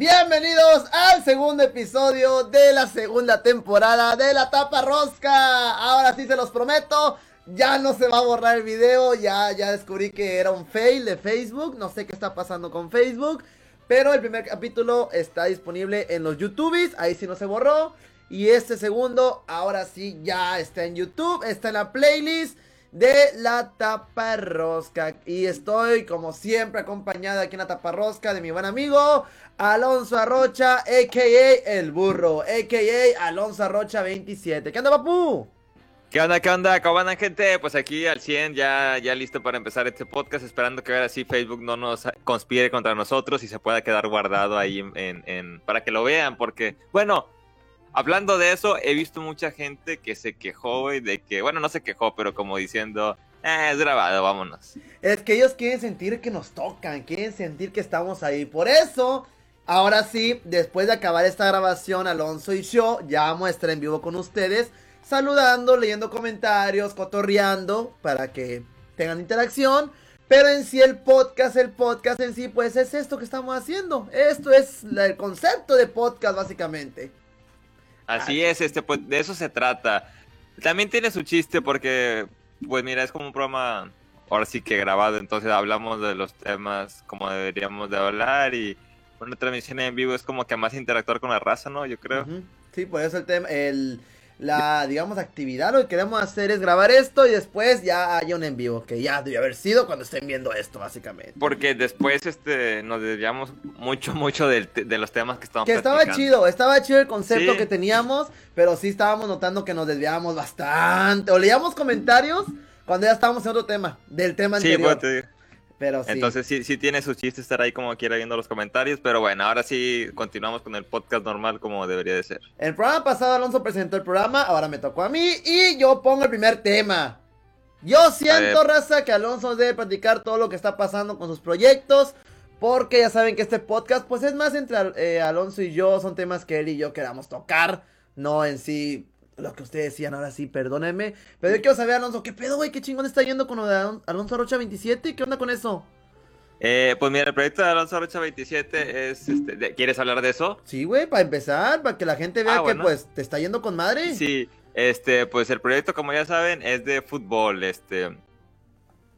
Bienvenidos al segundo episodio de la segunda temporada de la tapa rosca. Ahora sí se los prometo, ya no se va a borrar el video, ya, ya descubrí que era un fail de Facebook, no sé qué está pasando con Facebook, pero el primer capítulo está disponible en los YouTubes, ahí sí no se borró. Y este segundo, ahora sí ya está en YouTube, está en la playlist de la taparrosca. Y estoy, como siempre, acompañado aquí en la taparrosca de mi buen amigo Alonso Arrocha, a.k.a. El Burro, a.k.a. Alonso Arrocha 27. ¿Qué onda, papu? ¿Qué onda, qué onda? ¿Cómo andan, gente? Pues aquí al 100, ya, ya listo para empezar este podcast, esperando que ahora sí Facebook no nos conspire contra nosotros y se pueda quedar guardado ahí en, en, para que lo vean, porque, bueno, hablando de eso, he visto mucha gente que se quejó, y de que, bueno, no se quejó, pero como diciendo, eh, es grabado, vámonos. Es que ellos quieren sentir que nos tocan, quieren sentir que estamos ahí. Por eso, ahora sí, después de acabar esta grabación, Alonso y yo ya vamos a en vivo con ustedes, saludando, leyendo comentarios, cotorreando, para que tengan interacción. Pero en sí el podcast, el podcast en sí, pues es esto que estamos haciendo. Esto es el concepto de podcast básicamente. Así es, este, pues de eso se trata. También tiene su chiste porque, pues mira, es como un programa, ahora sí que grabado, entonces hablamos de los temas como deberíamos de hablar y una transmisión en vivo es como que más interactuar con la raza, ¿no? Yo creo. Sí, por eso el tema, el, la, digamos, actividad, lo que queremos hacer es grabar esto y después ya haya un en vivo, que ya debe haber sido cuando estén viendo esto, básicamente. Porque después este, nos desviamos mucho, mucho de, de los temas que estamos Que estaba chido, estaba chido el concepto que teníamos, pero sí estábamos notando que nos desviábamos bastante. O leíamos comentarios cuando ya estábamos en otro tema, del tema anterior. Sí, pues, pero sí. Entonces sí, sí tiene su chiste estar ahí como quiera viendo los comentarios, pero bueno, ahora sí continuamos con el podcast normal como debería de ser. El programa pasado Alonso presentó el programa, ahora me tocó a mí y yo pongo el primer tema. Yo siento, raza, que Alonso debe platicar todo lo que está pasando con sus proyectos, porque ya saben que este podcast pues es más entre eh, Alonso y yo, son temas que él y yo queramos tocar, no en sí lo que ustedes decían, ahora sí, perdónenme. Pero yo quiero saber, Alonso, ¿qué pedo, güey? ¿Qué chingón está yendo con lo de Alonso Rocha 27? ¿Qué onda con eso? Eh, pues mira, el proyecto de Alonso Rocha 27 es, este, ¿quieres hablar de eso? Sí, güey, para empezar, para que la gente vea ah, que pues te está yendo con madre. Sí, este, pues el proyecto, como ya saben, es de fútbol, este,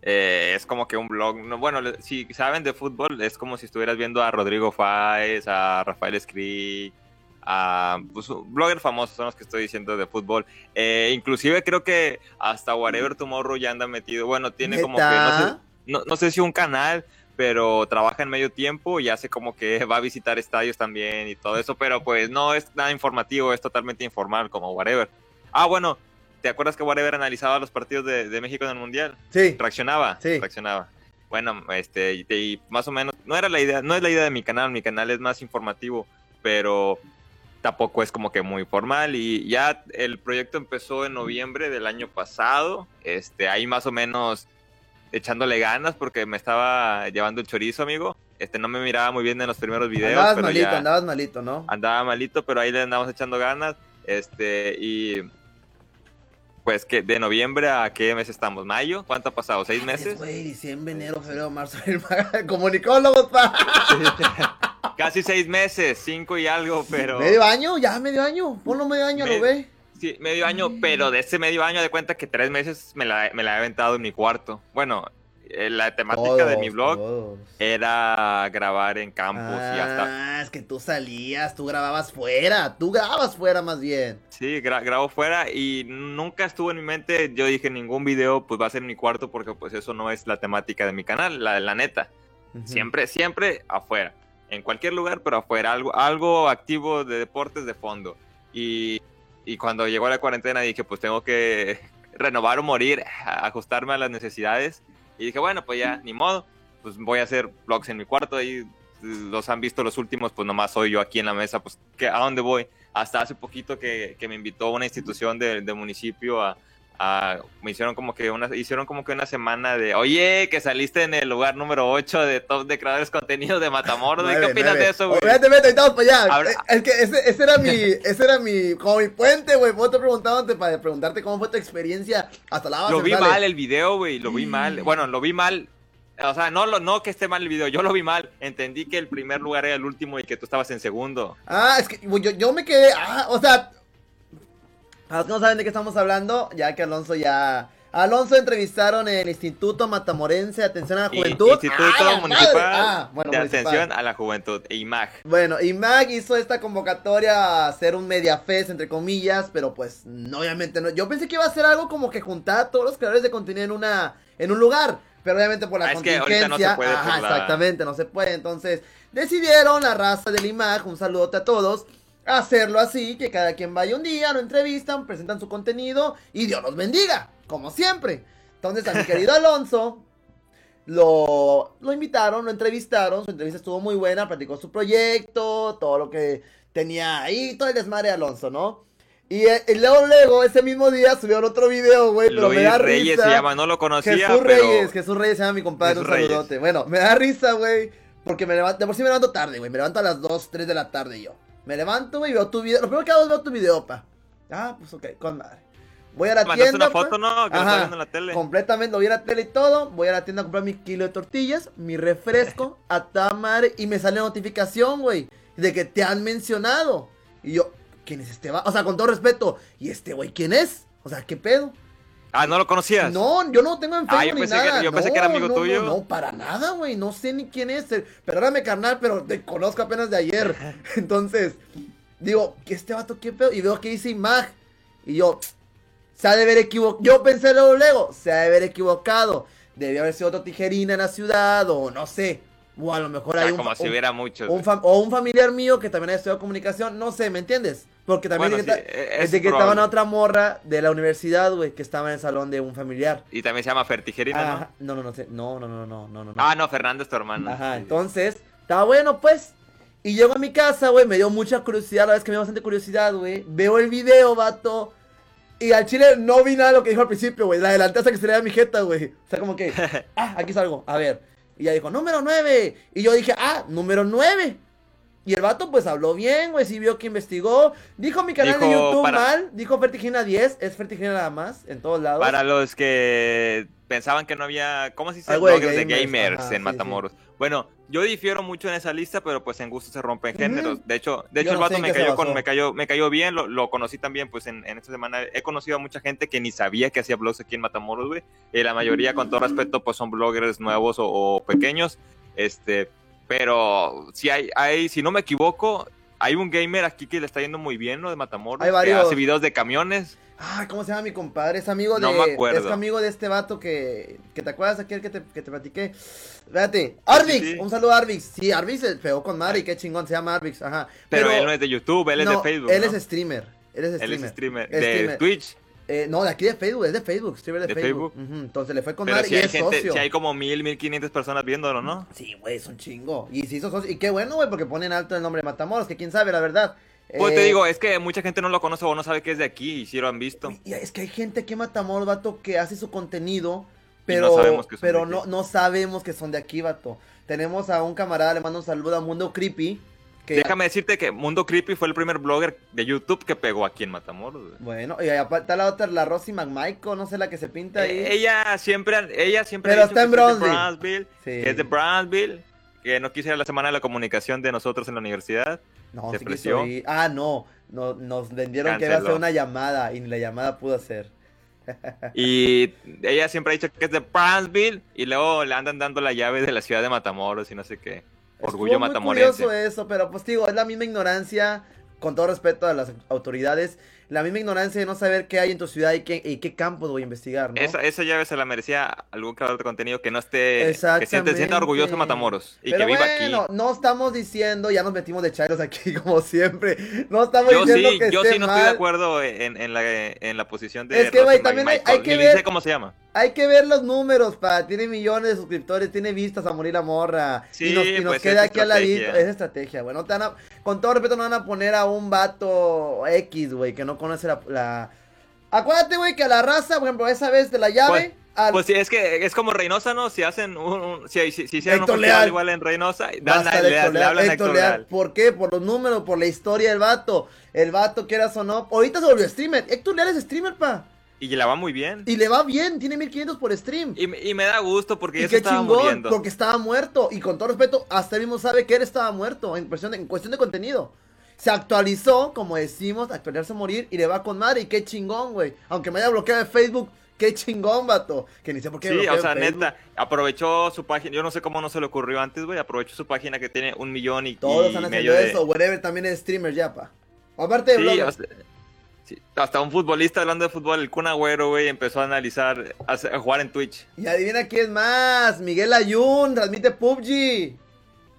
eh, es como que un blog, no, bueno, si saben de fútbol, es como si estuvieras viendo a Rodrigo Fáez, a Rafael Escri, a pues, bloggers famosos son los que estoy diciendo de fútbol. Eh, inclusive creo que hasta Whatever Tomorrow ya anda metido. Bueno, tiene como que no sé, si un canal, pero trabaja en medio tiempo y hace como que va a visitar estadios también y todo eso, pero pues no es nada informativo, es totalmente informal como Whatever. Ah, bueno, ¿te acuerdas que Whatever analizaba los partidos de, México en el Mundial? Sí. Reaccionaba. Sí. Reaccionaba. Bueno, este, y más o menos, no era la idea, no es la idea de mi canal, mi canal es más informativo, pero tampoco es como que muy formal y ya el proyecto empezó en noviembre del año pasado, este, ahí más o menos echándole ganas porque me estaba llevando el chorizo, amigo. Este, no me miraba muy bien en los primeros videos. Andabas malito, andabas malito, ¿no? Andaba malito, pero ahí le andamos echando ganas. Este, y pues que de noviembre a qué mes estamos, mayo, ¿cuánto ha pasado? ¿Seis meses? Güey, diciembre, enero, febrero, marzo, comunicólogos, pa. Casi seis meses, cinco y algo, pero. Medio año, ya medio año. Ponlo medio año, lo ve. Sí, medio año, pero de ese medio año de cuenta que tres meses me la, me la he aventado en mi cuarto. Bueno, eh, la temática de mi blog era grabar en campus y hasta. Ah, es que tú salías, tú grababas fuera, tú grababas fuera más bien. Sí, grabo fuera y nunca estuvo en mi mente, yo dije ningún video pues va a ser en mi cuarto porque pues eso no es la temática de mi canal, la, la neta. Siempre, siempre afuera en cualquier lugar, pero afuera, algo, algo activo de deportes de fondo. Y, y cuando llegó la cuarentena dije, pues tengo que renovar o morir, ajustarme a las necesidades. Y dije, bueno, pues ya, ni modo, pues voy a hacer vlogs en mi cuarto y los han visto los últimos, pues nomás soy yo aquí en la mesa, pues ¿a dónde voy? Hasta hace poquito que, que me invitó una institución del de municipio a, me hicieron como que una hicieron como que una semana de oye que saliste en el lugar número 8 de top de creadores contenido de Matamoros ¿qué opinas de eso güey? Vete, vete, estamos para allá es que ese, ese, era mi ese era mi como mi puente güey vos te preguntaba para preguntarte cómo fue tu experiencia hasta la lo vi mal el video güey lo vi mal bueno lo vi mal O sea, no, lo, no que esté mal el video, yo lo vi mal. Entendí que el primer lugar era el último y que tú estabas en segundo. Ah, es que yo, yo me quedé. Ah, o sea. A los que no saben de qué estamos hablando, ya que Alonso ya. Alonso entrevistaron en el Instituto Matamorense de Atención a la Juventud. Instituto Municipal ah, de Atención a la Juventud, IMAG. Bueno, IMAG hizo esta convocatoria a hacer un Mediafest, entre comillas, pero pues no, obviamente no. Yo pensé que iba a ser algo como que juntar a todos los creadores de contenido en, una, en un lugar. Pero obviamente por la ah, contingencia. no se puede ajá, exactamente, no se puede. Entonces, decidieron la raza del IMAG, un saludote a todos hacerlo así, que cada quien vaya un día, lo entrevistan, presentan su contenido y Dios los bendiga, como siempre. Entonces a mi querido Alonso lo, lo invitaron, lo entrevistaron, su entrevista estuvo muy buena, platicó su proyecto, todo lo que tenía ahí, todo el desmadre de Alonso, ¿no? Y, eh, luego, luego, ese mismo día subieron otro video, güey, pero me da Reyes se llama, no lo conocía, Jesús Reyes, Jesús Reyes se llama mi compadre, un saludote. Bueno, me da risa, güey, porque me levanto, de por sí me levanto tarde, güey, me levanto a las 2, 3 de la tarde yo. Me levanto, güey, veo tu video. Lo primero que hago es ver tu video, pa. Ah, pues ok, con madre. Voy a la tienda. una foto, no? Que Ajá, viendo en la tele. Completamente, lo vi en la tele y todo. Voy a la tienda a comprar mi kilo de tortillas, mi refresco, a madre. Y me sale notificación, güey, de que te han mencionado. Y yo, ¿quién es este va? O sea, con todo respeto. ¿Y este güey quién es? O sea, ¿qué pedo? Ah, ¿no lo conocías? No, yo no tengo en Facebook ah, yo pensé ni nada. Que, yo pensé que era amigo tuyo. No, para nada, güey. No sé ni quién es. Perdóname, carnal, pero te conozco apenas de ayer. Entonces, digo, ¿qué este vato qué pedo? Y veo que dice Imag. Y yo, se ha de haber equivocado. Yo pensé luego, luego, se ha de haber equivocado. Debió haber sido otro tijerina en la ciudad, o no sé. O a lo mejor hay un. Como si hubiera muchos. o un familiar mío que también ha estudiado comunicación. No sé, ¿me entiendes? Porque también es, de que estaba una otra morra de la universidad, güey, que estaba en el salón de un familiar. Y también se llama Fertigerina, ¿no? No, no, no, no, no, no, no, no, Ah, no, Fernando es tu hermano. Ajá, entonces, estaba bueno, pues. Y llego a mi casa, güey, me dio mucha curiosidad, la vez que me dio bastante curiosidad, güey. Veo el video, vato. Y al chile no vi nada de lo que dijo al principio, güey. La adelanté hasta que se le da mi jeta, güey. O sea, como que, ah, aquí salgo, a ver. Y ella dijo, número 9. Y yo dije, ah, número 9. Y el vato pues habló bien, güey, sí vio que investigó. Dijo mi canal de YouTube mal, dijo Fertigina 10, es Fertigina nada más, en todos lados. Para los que pensaban que no había, ¿cómo se dice? Bloggers de gamers, en Matamoros. Bueno, yo difiero mucho en esa lista, pero pues en gusto se rompen géneros. De hecho, de hecho el vato me cayó, con, me cayó, me cayó bien, lo, conocí también, pues en, esta semana he conocido a mucha gente que ni sabía que hacía blogs aquí en Matamoros, güey. Y la mayoría, con todo respeto, pues son bloggers nuevos o, o pequeños. Este, pero si hay, hay, si no me equivoco, hay un gamer aquí que le está yendo muy bien, ¿no? De Matamoros. Hay varios. Que hace videos de camiones. Ah, ¿cómo se llama mi compadre? Es amigo de. No me acuerdo. Es amigo de este vato que. que te acuerdas aquel que te, que te platiqué. Fíjate. Arvix. Un saludo a Arvix. Sí, Arvix se pegó con Mari. Qué chingón. Se llama Arvix. Ajá. Pero, él no es de YouTube, él es de Facebook. Él es streamer. Él es streamer. Él es streamer. de Twitch. Eh, no, de aquí de Facebook, es de Facebook, streamer de, Facebook. Entonces le fue con Pero si hay gente, Si hay como mil, mil quinientas personas viéndolo, ¿no? Sí, güey, es un chingo. Y si hizo socio. Y qué bueno, güey, porque ponen alto el nombre de Matamoros, que quién sabe, la verdad. Pues te eh, digo, es que mucha gente no lo conoce o no sabe que es de aquí y si lo han visto. Y es que hay gente que Matamoros, vato, que hace su contenido, pero, no sabemos, que son, pero no, no sabemos que son de aquí, vato. Tenemos a un camarada, le mando un saludo a Mundo Creepy Déjame decirte que Mundo Creepy fue el primer blogger de YouTube que pegó aquí en Matamoros. Bueno, y aparte la otra, la Rosy McMichael, no sé la que se pinta ahí. Eh, ella siempre, ella siempre Pero está en Brownsville. Es de Brownsville, que no quise ir a la semana de la comunicación de nosotros en la universidad. No, sí Ah, no, no, nos vendieron que iba a hacer una llamada y ni la llamada pudo hacer. y ella siempre ha dicho que es de Brownsville y luego le andan dando la llave de la ciudad de Matamoros y no sé qué. Orgullo matamorense. Es curioso eso, pero pues digo, es la misma ignorancia, con todo respeto a las autoridades, la misma ignorancia de no saber qué hay en tu ciudad y qué, y qué campos voy a investigar, ¿no? Esa, esa llave se la merecía algún creador de contenido que no esté, que se sienta orgulloso de Matamoros y que viva bueno, aquí. no estamos diciendo, ya nos metimos de chairos aquí como siempre, no estamos diciendo que Yo sí no estoy de acuerdo en, en, la, en la posición de... Es que, güey, también hay, hay que ver... cómo se llama. Hay que ver los números, pa. Tiene millones de suscriptores, tiene vistas a morir la morra. Sí, y nos, y nos pues queda aquí al ladito. Es estrategia, güey. No te van con todo respeto, no van a poner a un vato X, güey, que no conoce la, Acuérdate, güey, que a la raza, por ejemplo, esa vez de la llave. Pues, pues sí, es que es como Reynosa, ¿no? Si hacen un. si, si, si hicieran un festival igual en Reynosa, dan a, le, hablan a Héctor Leal. ¿Por qué? Por los números, por la historia del vato. El vato, quieras o no. Ahorita se volvió streamer. Héctor Leal es streamer, pa. Y la va muy bien. Y le va bien, tiene 1500 por stream. Y, me- y me da gusto porque Y ya se qué estaba chingón, muriendo. porque estaba muerto. Y con todo respeto, hasta él mismo sabe que él estaba muerto en cuestión de, en cuestión de contenido. Se actualizó, como decimos, actualizarse a morir y le va con madre. Y qué chingón, güey. Aunque me haya bloqueado de Facebook, qué chingón, vato. Que ni sé por qué Sí, o sea, Facebook. neta, aprovechó su página, yo no sé cómo no se le ocurrió antes, güey, aprovechó su página que tiene un millón y, Todos y están medio haciendo de... eso. Whatever también es streamer ya, pa. Aparte de Sí, o sea, sí, hasta un futbolista hablando de fútbol, el Kun Agüero, güey, empezó a analizar, a, a jugar en Twitch. Y adivina quién más. Miguel Ayun transmite PUBG.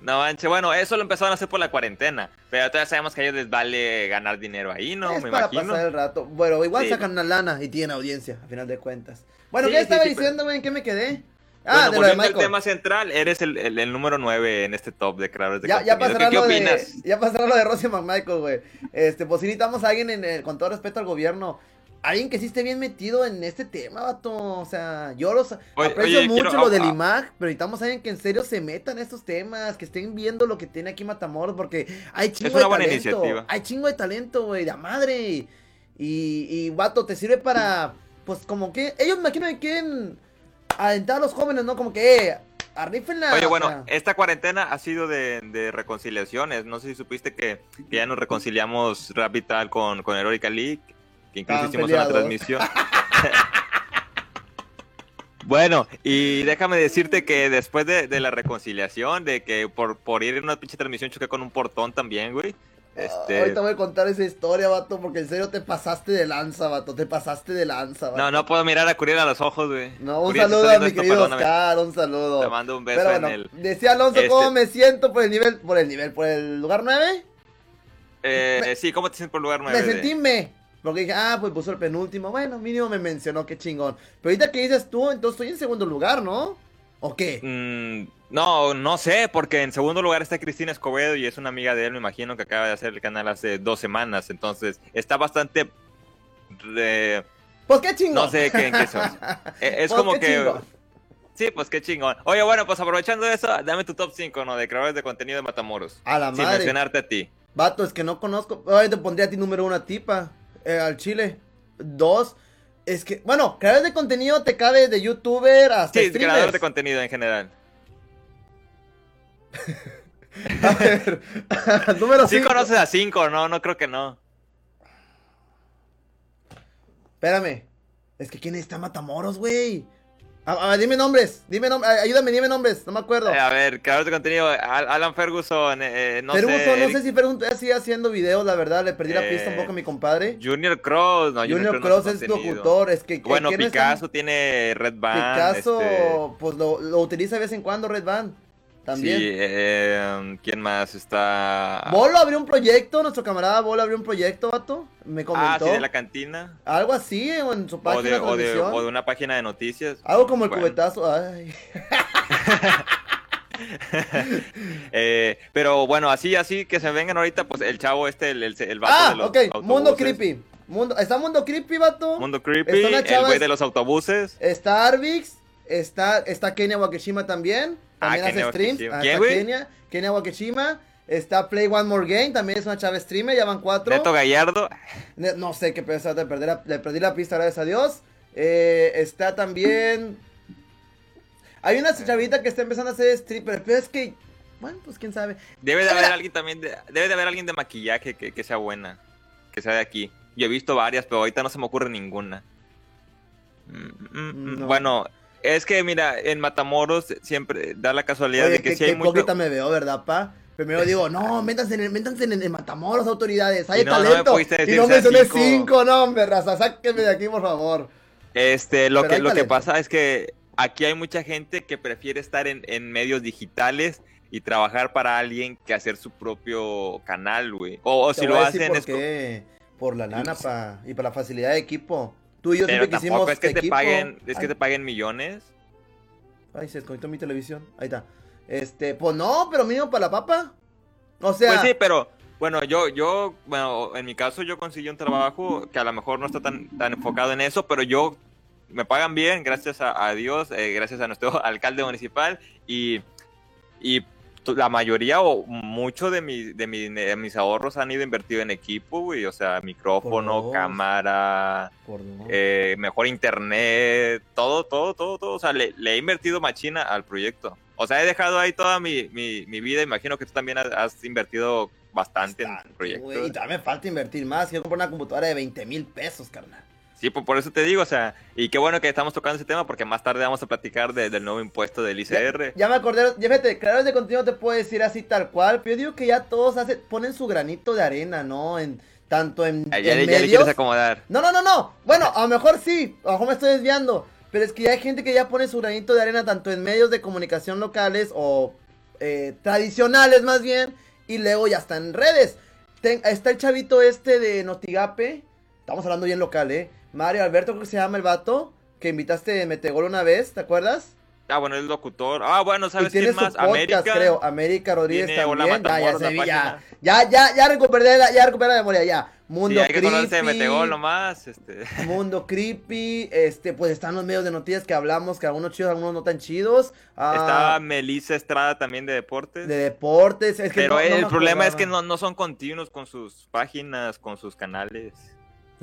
No manches, bueno, eso lo empezaron a hacer por la cuarentena, pero todavía sabemos que a ellos les vale ganar dinero ahí, ¿no? es Me para imagino. pasar el rato. Bueno, igual Sí. sacan una lana y tienen audiencia, a final de cuentas. Bueno, Sí, ¿qué estaba diciendo, güey? ¿En qué me quedé? Ah, Bueno, de lo de Michael. tema central, eres el, el- el número 9 en este top de creadores de Ya, ya contenido. pasará ¿Qué, qué lo de, opinas? ya pasará lo de Rosy McMichael, güey. Este, pues sí necesitamos a alguien en el- con todo respeto al gobierno. Alguien que sí esté bien metido en este tema, vato. O sea, yo los Oye, aprecio oye, mucho quiero- lo del ah. IMAG, pero necesitamos a alguien que en serio se meta en estos temas, que estén viendo lo que tiene aquí Matamoros, porque hay chingo una de buena talento. iniciativa. Hay chingo de talento, güey, de madre. Y, y, vato, te sirve para, pues como que, ellos me imagino que quieren alentar a los jóvenes, ¿no? Como que, eh, arrífenla. Oye, o bueno, sea. esta cuarentena ha sido de, de reconciliaciones. No sé si supiste que, que ya nos reconciliamos Rapital con, con Heroica League, que incluso hicimos una transmisión. bueno, y déjame decirte que después de, de la reconciliación, de que por, por ir en una pinche transmisión choqué con un portón también, güey. Este... Ahorita voy a contar esa historia, vato, porque en serio te pasaste de lanza, vato, te pasaste de lanza, vato. No, no puedo mirar a Curiel a los ojos, güey. No, un Curiel, saludo a mi esto, querido perdóname. Oscar, un saludo. Te mando un beso Pero en bueno, el... decía Alonso este- cómo me siento por el nivel, por el nivel, por el lugar 9. Eh, me- sí, ¿cómo te sientes por lugar 9? Me sentí me. Porque dije, ah, pues puso el penúltimo. Bueno, mínimo me mencionó, qué chingón. Pero ahorita que dices tú, entonces estoy en segundo lugar, ¿no? ¿O qué? Mm, no, no sé, porque en segundo lugar está Cristina Escobedo y es una amiga de él, me imagino, que acaba de hacer el canal hace dos semanas. Entonces, está bastante... Pues qué chingón. no sé qué, en qué son. Eh, Es Pues como que... chingón. Sí, pues qué chingón. Oye, bueno, pues aprovechando eso, dame tu top 5, ¿no? De creadores de contenido de Matamoros. A la Sin madre. mencionarte a ti. Vato, es que no conozco. Ay, te pondría a ti número uno a tipa. eh, al chile. Dos. Es que, bueno, creadores de contenido te cabe de youtuber hasta Sí, streamers. creador de contenido en general. A ver, número Sí cinco. conoces a 5, ¿no? No creo que no. Espérame. Es que quién está Matamoros, güey. A, a- dime nombres, dime nom- ayúdame, dime nombres, no me acuerdo. Eh, a ver, creador de contenido, Al- Alan Ferguson, eh, no Ferguson, sé, no Eric- sé si Ferguson sigue haciendo videos, la verdad, le perdí la pista un Eh, poco a mi compadre. Junior Cross, no, Junior no Cross hace es locutor, es que... Bueno. Picasso tiene Red Band. Picasso, este, pues lo, lo utiliza de vez en cuando Red Band. También. Sí, eh, ¿quién más está? Bolo abrió un proyecto, nuestro camarada Bolo abrió un proyecto, vato. Me Ah, comentó. sí, de la cantina. Algo así o en su página O de, de, o, de, o de una página de noticias. Algo como el Bueno. cubetazo. Ay. Eh, pero bueno, así, así que se vengan ahorita, pues el chavo este, el, el, el vato Ah, de los ok. Mundo. Creepy. Mundo, está Mundo Creepy, vato. Mundo Creepy, el güey de los autobuses. Está Arvix. Está, está Kenia Wakishima también. Ah, También hace Kenia streams. Wakishima. Ah, ¿Quién, güey? Kenia. Kenia Wakishima. Está Play One More Game. También es una chava streamer. Ya van cuatro. Neto Gallardo. Ne- No sé qué pensar de perder. la- Le perdí la pista, gracias a Dios. Eh, está también. Hay una chavita que está empezando a hacer stripper, pero es que. Bueno, pues quién sabe. Debe de haber alguien también, de- debe de haber alguien de maquillaje que, que sea buena, que sea de aquí. Yo he visto varias, pero ahorita no se me ocurre ninguna. Mm, mm, mm, No. Bueno, es que mira, en Matamoros siempre da la casualidad Oye, de que qué, si hay mucho... me veo, ¿verdad, pa? Primero digo, no, métanse en, el- métanse en, el- en Matamoros, autoridades. Hay Y no, no me talento. y no mencioné cinco. cinco, no, hombre, raza. Sáquenme de aquí, por favor. Este, lo Pero que, lo que talento. pasa es que aquí hay mucha gente que prefiere estar en, en medios digitales y trabajar para alguien que hacer su propio canal, güey. O, si lo hacen por es... qué. Por la lana, pa. Y por la facilidad de equipo. Tú y yo Pero siempre quisimos es que te equipo. paguen, es que Ay. te paguen millones. Ay, se desconectó mi televisión. Ahí está. Este, pues no, pero mínimo para la papa. O sea, Pues sí, pero bueno, yo, yo, bueno, en mi caso yo conseguí un trabajo que a lo mejor no está tan, tan enfocado en eso, pero yo me pagan bien, gracias a, a Dios, eh, gracias a nuestro alcalde municipal y, y la mayoría o mucho de, mi, de, mi, de mis ahorros han ido invertido en equipo, güey. O sea, micrófono, cámara, eh, mejor internet, todo, todo, todo, todo. O sea, le, he invertido machina al proyecto. O sea, he dejado ahí toda mi, mi, mi vida. Imagino que tú también has, invertido bastante, en el proyecto. y también me falta invertir más. Quiero comprar una computadora de 20 mil pesos, carnal. Sí, pues por eso te digo, o sea, y qué bueno que estamos tocando ese tema porque más tarde vamos a platicar del nuevo impuesto del ICR. Ya, me acordé, ya fíjate, creadores de contenido te puedo decir así tal cual, pero yo digo que ya todos hacen, ponen su granito de arena, ¿no? En, tanto en, ya, ya, le quieres acomodar. No, no, no, no. Bueno, a lo mejor sí, a lo mejor me estoy desviando, pero es que ya hay gente que ya pone su granito de arena tanto en medios de comunicación locales o eh, tradicionales más bien, y luego ya está en redes. está el chavito este de Notigape, estamos hablando bien local, ¿eh? Mario Alberto, creo que se llama el vato, que invitaste de Metegol una vez, ¿te acuerdas? Ah, bueno, el locutor. Ah, bueno, ¿sabes quién más? Podcast, América. creo. América Rodríguez también. Ah, ya, ya, ya, ya, ya, recuperé la, ya recuperé la memoria, ya. Mundo sí, hay creepy. Que Metegol nomás, este. Mundo creepy, este, pues están los medios de noticias que hablamos, que algunos chidos, algunos no tan chidos. Ah, Está Melissa Estrada también de deportes. De deportes, es que Pero el problema es que no, no son continuos con sus páginas, con sus canales.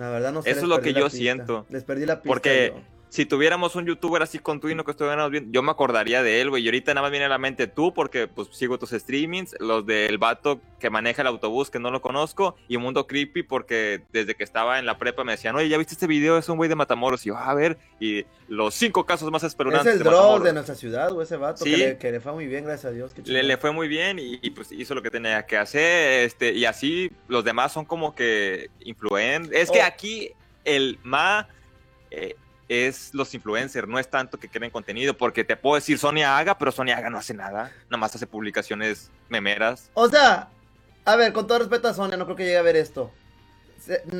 La verdad no sé. Eso es lo que yo siento. Les perdí la pista. Porque si tuviéramos un youtuber así con Twino que estuviéramos bien, yo me acordaría de él, güey. Y ahorita nada más viene a la mente tú, porque pues sigo tus streamings, los del vato que maneja el autobús, que no lo conozco, y Mundo Creepy, porque desde que estaba en la prepa me decían, oye, ¿ya viste este video? Es un güey de Matamoros. Y yo, a ver, y los cinco casos más espeluznantes. Es el draw de, nuestra ciudad, o ese vato, que, le, fue muy bien, gracias a Dios. Le, le, fue muy bien y, pues hizo lo que tenía que hacer, este, y así los demás son como que influen. Es que oh. aquí el ma... Eh, es los influencers, no es tanto que creen contenido, porque te puedo decir Sonia Haga, pero Sonia Haga no hace nada, nada más hace publicaciones memeras. O sea, a ver, con todo respeto a Sonia, no creo que llegue a ver esto.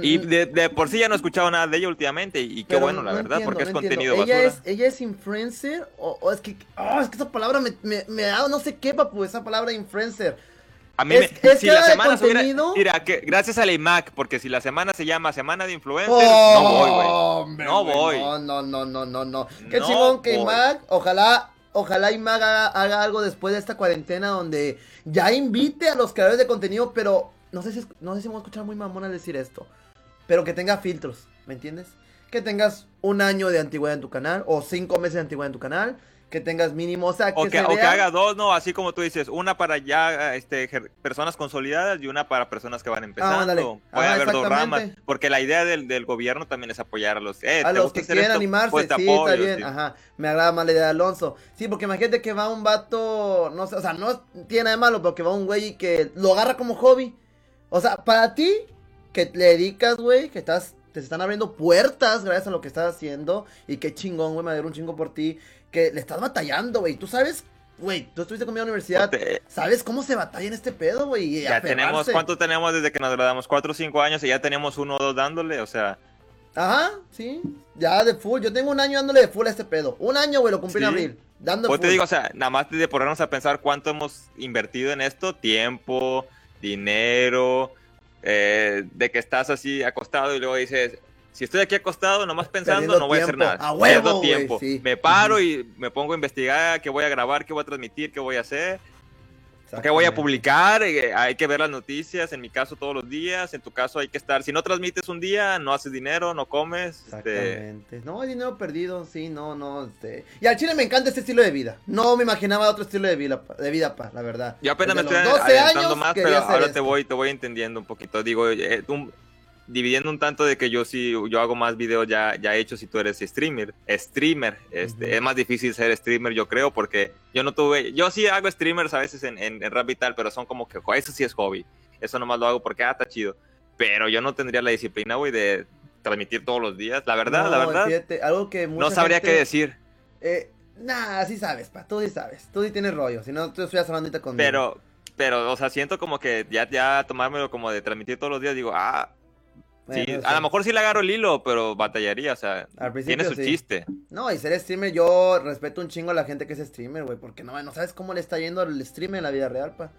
y de, por sí ya no he escuchado nada de ella últimamente, y, qué bueno, la verdad, porque es contenido ¿Ella Es, ¿Ella es influencer? O, es, que, oh, es que esa palabra me, me, ha dado no sé qué, papu, esa palabra influencer. A mí me, si la semana mira, que gracias a la IMAC, porque si la semana se llama Semana de Influencers, no voy, güey. No voy. No, no, no, no, no, no. Qué chingón que IMAC, ojalá, ojalá IMAC haga, algo después de esta cuarentena donde ya invite a los creadores de contenido, pero no sé si, no sé si vamos a escuchar muy mamón al decir esto, pero que tenga filtros, ¿me entiendes? Que tengas un año de antigüedad en tu canal o cinco meses de antigüedad en tu canal que tengas mínimo, o sea, que, o que, haga dos, no, así como tú dices, una para ya este, personas consolidadas y una para personas que van empezando. Puede haber dos ramas, porque la idea del, del, gobierno también es apoyar a los, eh, a los que quieren animarse, pues sí, está bien, ajá, me agrada más la idea de Alonso. Sí, porque imagínate que va un vato, no sé, o sea, no tiene nada de malo, porque va un güey que lo agarra como hobby. O sea, para ti, que le dedicas, güey, que estás te están abriendo puertas gracias a lo que estás haciendo. Y qué chingón, güey, me alegro un chingo por ti que le estás batallando, güey. Tú sabes, güey, tú estuviste conmigo en la universidad. ¿Sabes cómo se batalla en este pedo, güey? Ya tenemos, ¿cuánto tenemos desde que nos graduamos? ¿Cuatro o cinco años y ya tenemos uno o dos dándole? O sea. Ajá, sí. Ya de full. Yo tengo un año dándole de full a este pedo. Un año, güey, lo cumplí en abril. Dando pues te digo, o sea, nada más de ponernos a pensar cuánto hemos invertido en esto, tiempo, dinero, eh, de que estás así acostado y luego dices, si estoy aquí acostado, nomás pensando, no voy a hacer nada. A huevo, tiempo. Me paro y me pongo a investigar qué voy a grabar, qué voy a transmitir, qué voy a hacer. ¿Qué voy a publicar? Eh, hay que ver las noticias, en mi caso todos los días, en tu caso hay que estar, si no transmites un día, no haces dinero, no comes. Este, Exactamente. No, hay dinero perdido, sí, no, no. Este... Y al chile me encanta este estilo de vida. No me imaginaba otro estilo de vida, de vida pa, la verdad. Yo apenas me estoy adelantando más, pero ahora te voy, te voy entendiendo un poquito. Digo, eh, un, dividiendo un tanto de que yo sí, yo hago más videos ya, ya hechos si tú eres streamer, streamer, este, es más difícil ser streamer yo creo porque yo no tuve, yo sí hago streamers a veces en, en, Rap Vital, pero son como que, eso sí es hobby, eso nomás lo hago porque, ah, está chido, pero yo no tendría la disciplina, güey, de transmitir todos los días, la verdad, la verdad, algo que no sabría qué decir. Eh, nah, sí sabes, pa, tú sí sabes, tú sí tienes rollo, si no, tú estuvieras hablando ahorita conmigo. Pero, pero, o sea, siento como que ya, ya tomármelo como de transmitir todos los días, digo, ah, Sí, a lo mejor sí le agarro el hilo, pero batallaría, o sea, tiene su chiste. No, y ser streamer, yo respeto un chingo a la gente que es streamer, güey, porque no, no sabes cómo le está yendo el streamer en la vida real, pa.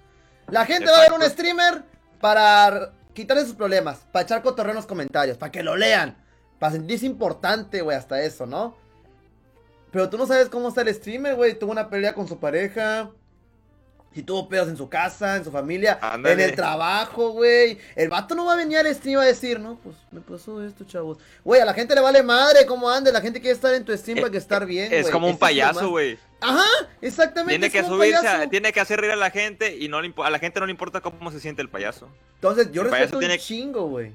La gente va a ver un streamer para quitarle sus problemas, para echar cotorreo en los comentarios, para que lo lean, para sentirse importante, güey, hasta eso, ¿no? Pero tú no sabes cómo está el streamer, güey, tuvo una pelea con su pareja, Si tuvo pedos en su casa, en su familia, en el trabajo, güey. El vato no va a venir al stream a decir, no, pues me pasó esto, chavos. Güey, a la gente le vale madre cómo ande. La gente quiere estar en tu stream para que estar bien, Es como un payaso, güey. Ajá, exactamente. Tiene que subirse, tiene que hacer reír a la gente y no a la gente no le importa cómo se siente el payaso. Entonces, yo respeto un chingo, güey.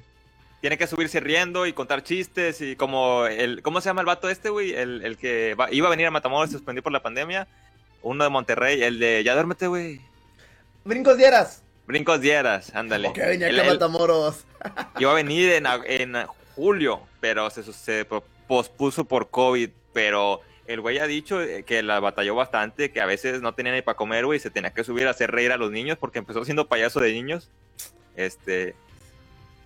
Tiene que subirse riendo y contar chistes y como el... ¿Cómo se llama el vato este, güey? El, que iba a venir a Matamoros suspendió por la pandemia uno de Monterrey, el de Ya duérmete, güey. Brincos dieras. Brincos dieras, ándale. Que venía el, Matamoros. Iba a venir en, en julio, pero se, se, pospuso por COVID. Pero el güey ha dicho que la batalló bastante, que a veces no tenía ni para comer, güey, se tenía que subir a hacer reír a los niños porque empezó siendo payaso de niños. Este.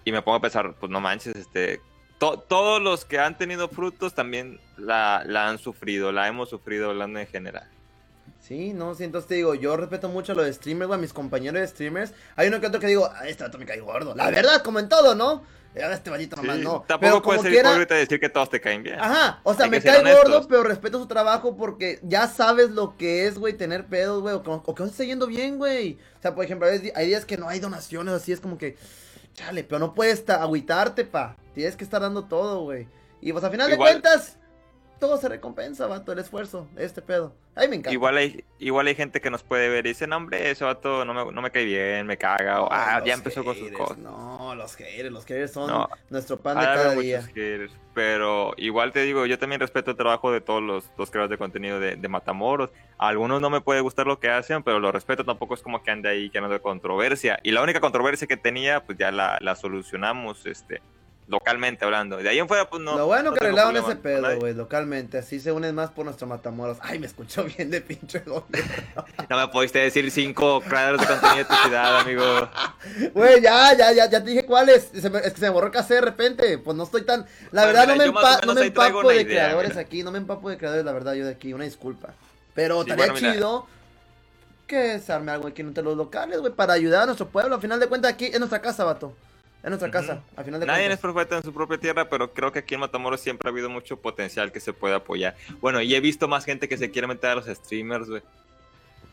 Y me pongo a pensar, pues no manches, este. todos los que han tenido frutos también la, la han sufrido, la hemos sufrido hablando en general. Sí, no, sí, entonces te digo, yo respeto mucho a los streamers, güey, a mis compañeros de streamers. Hay uno que otro que digo, ah, este vato me cae gordo. La verdad, como en todo, ¿no? Ahora este vallito nomás no. Tampoco pero puede ser quiera... decir que todos te caen bien. Ajá, o sea, me cae gordo, pero respeto su trabajo porque ya sabes lo que es, güey, tener pedos, güey, o, que no está yendo bien, güey. O sea, por ejemplo, hay días que no hay donaciones, así es como que, chale, pero no puedes agüitarte, pa. Tienes que estar dando todo, güey. Y pues a final de cuentas, todo se recompensa, vato, el esfuerzo, este pedo. Ay, me encanta. Igual hay, igual hay gente que nos puede ver y dice, no, hombre, ese vato no me, no me cae bien, me caga, o ah, ya empezó con sus cosas. No, los haters, los haters son nuestro pan de cada día. pero igual te digo, yo también respeto el trabajo de todos los, los creadores de contenido de, Matamoros. A algunos no me puede gustar lo que hacen, pero lo respeto, tampoco es como que ande ahí que no de controversia. Y la única controversia que tenía, pues ya la, la solucionamos, este localmente hablando. De ahí en fuera, pues no. Lo bueno que arreglaron ese pedo, güey, localmente. Así se unen más por nuestro Matamoros. Ay, me escuchó bien de pinche no me pudiste decir cinco creadores de contenido de tu ciudad, amigo. Güey, ya, ya, ya, ya te dije cuáles. es que se me borró casi de repente. Pues no estoy tan. La verdad, no, me no me, empapo de creadores aquí. No me empapo de creadores, la verdad, yo de aquí. Una disculpa. Pero estaría chido. Que se arme algo aquí entre los locales, güey, para ayudar a nuestro pueblo. Al final de cuentas, aquí es nuestra casa, vato. Es nuestra casa, al final de Nadie es profeta en su propia tierra, pero creo que aquí en Matamoros siempre ha habido mucho potencial que se puede apoyar. Bueno, y he visto más gente que se quiere meter a los streamers, güey.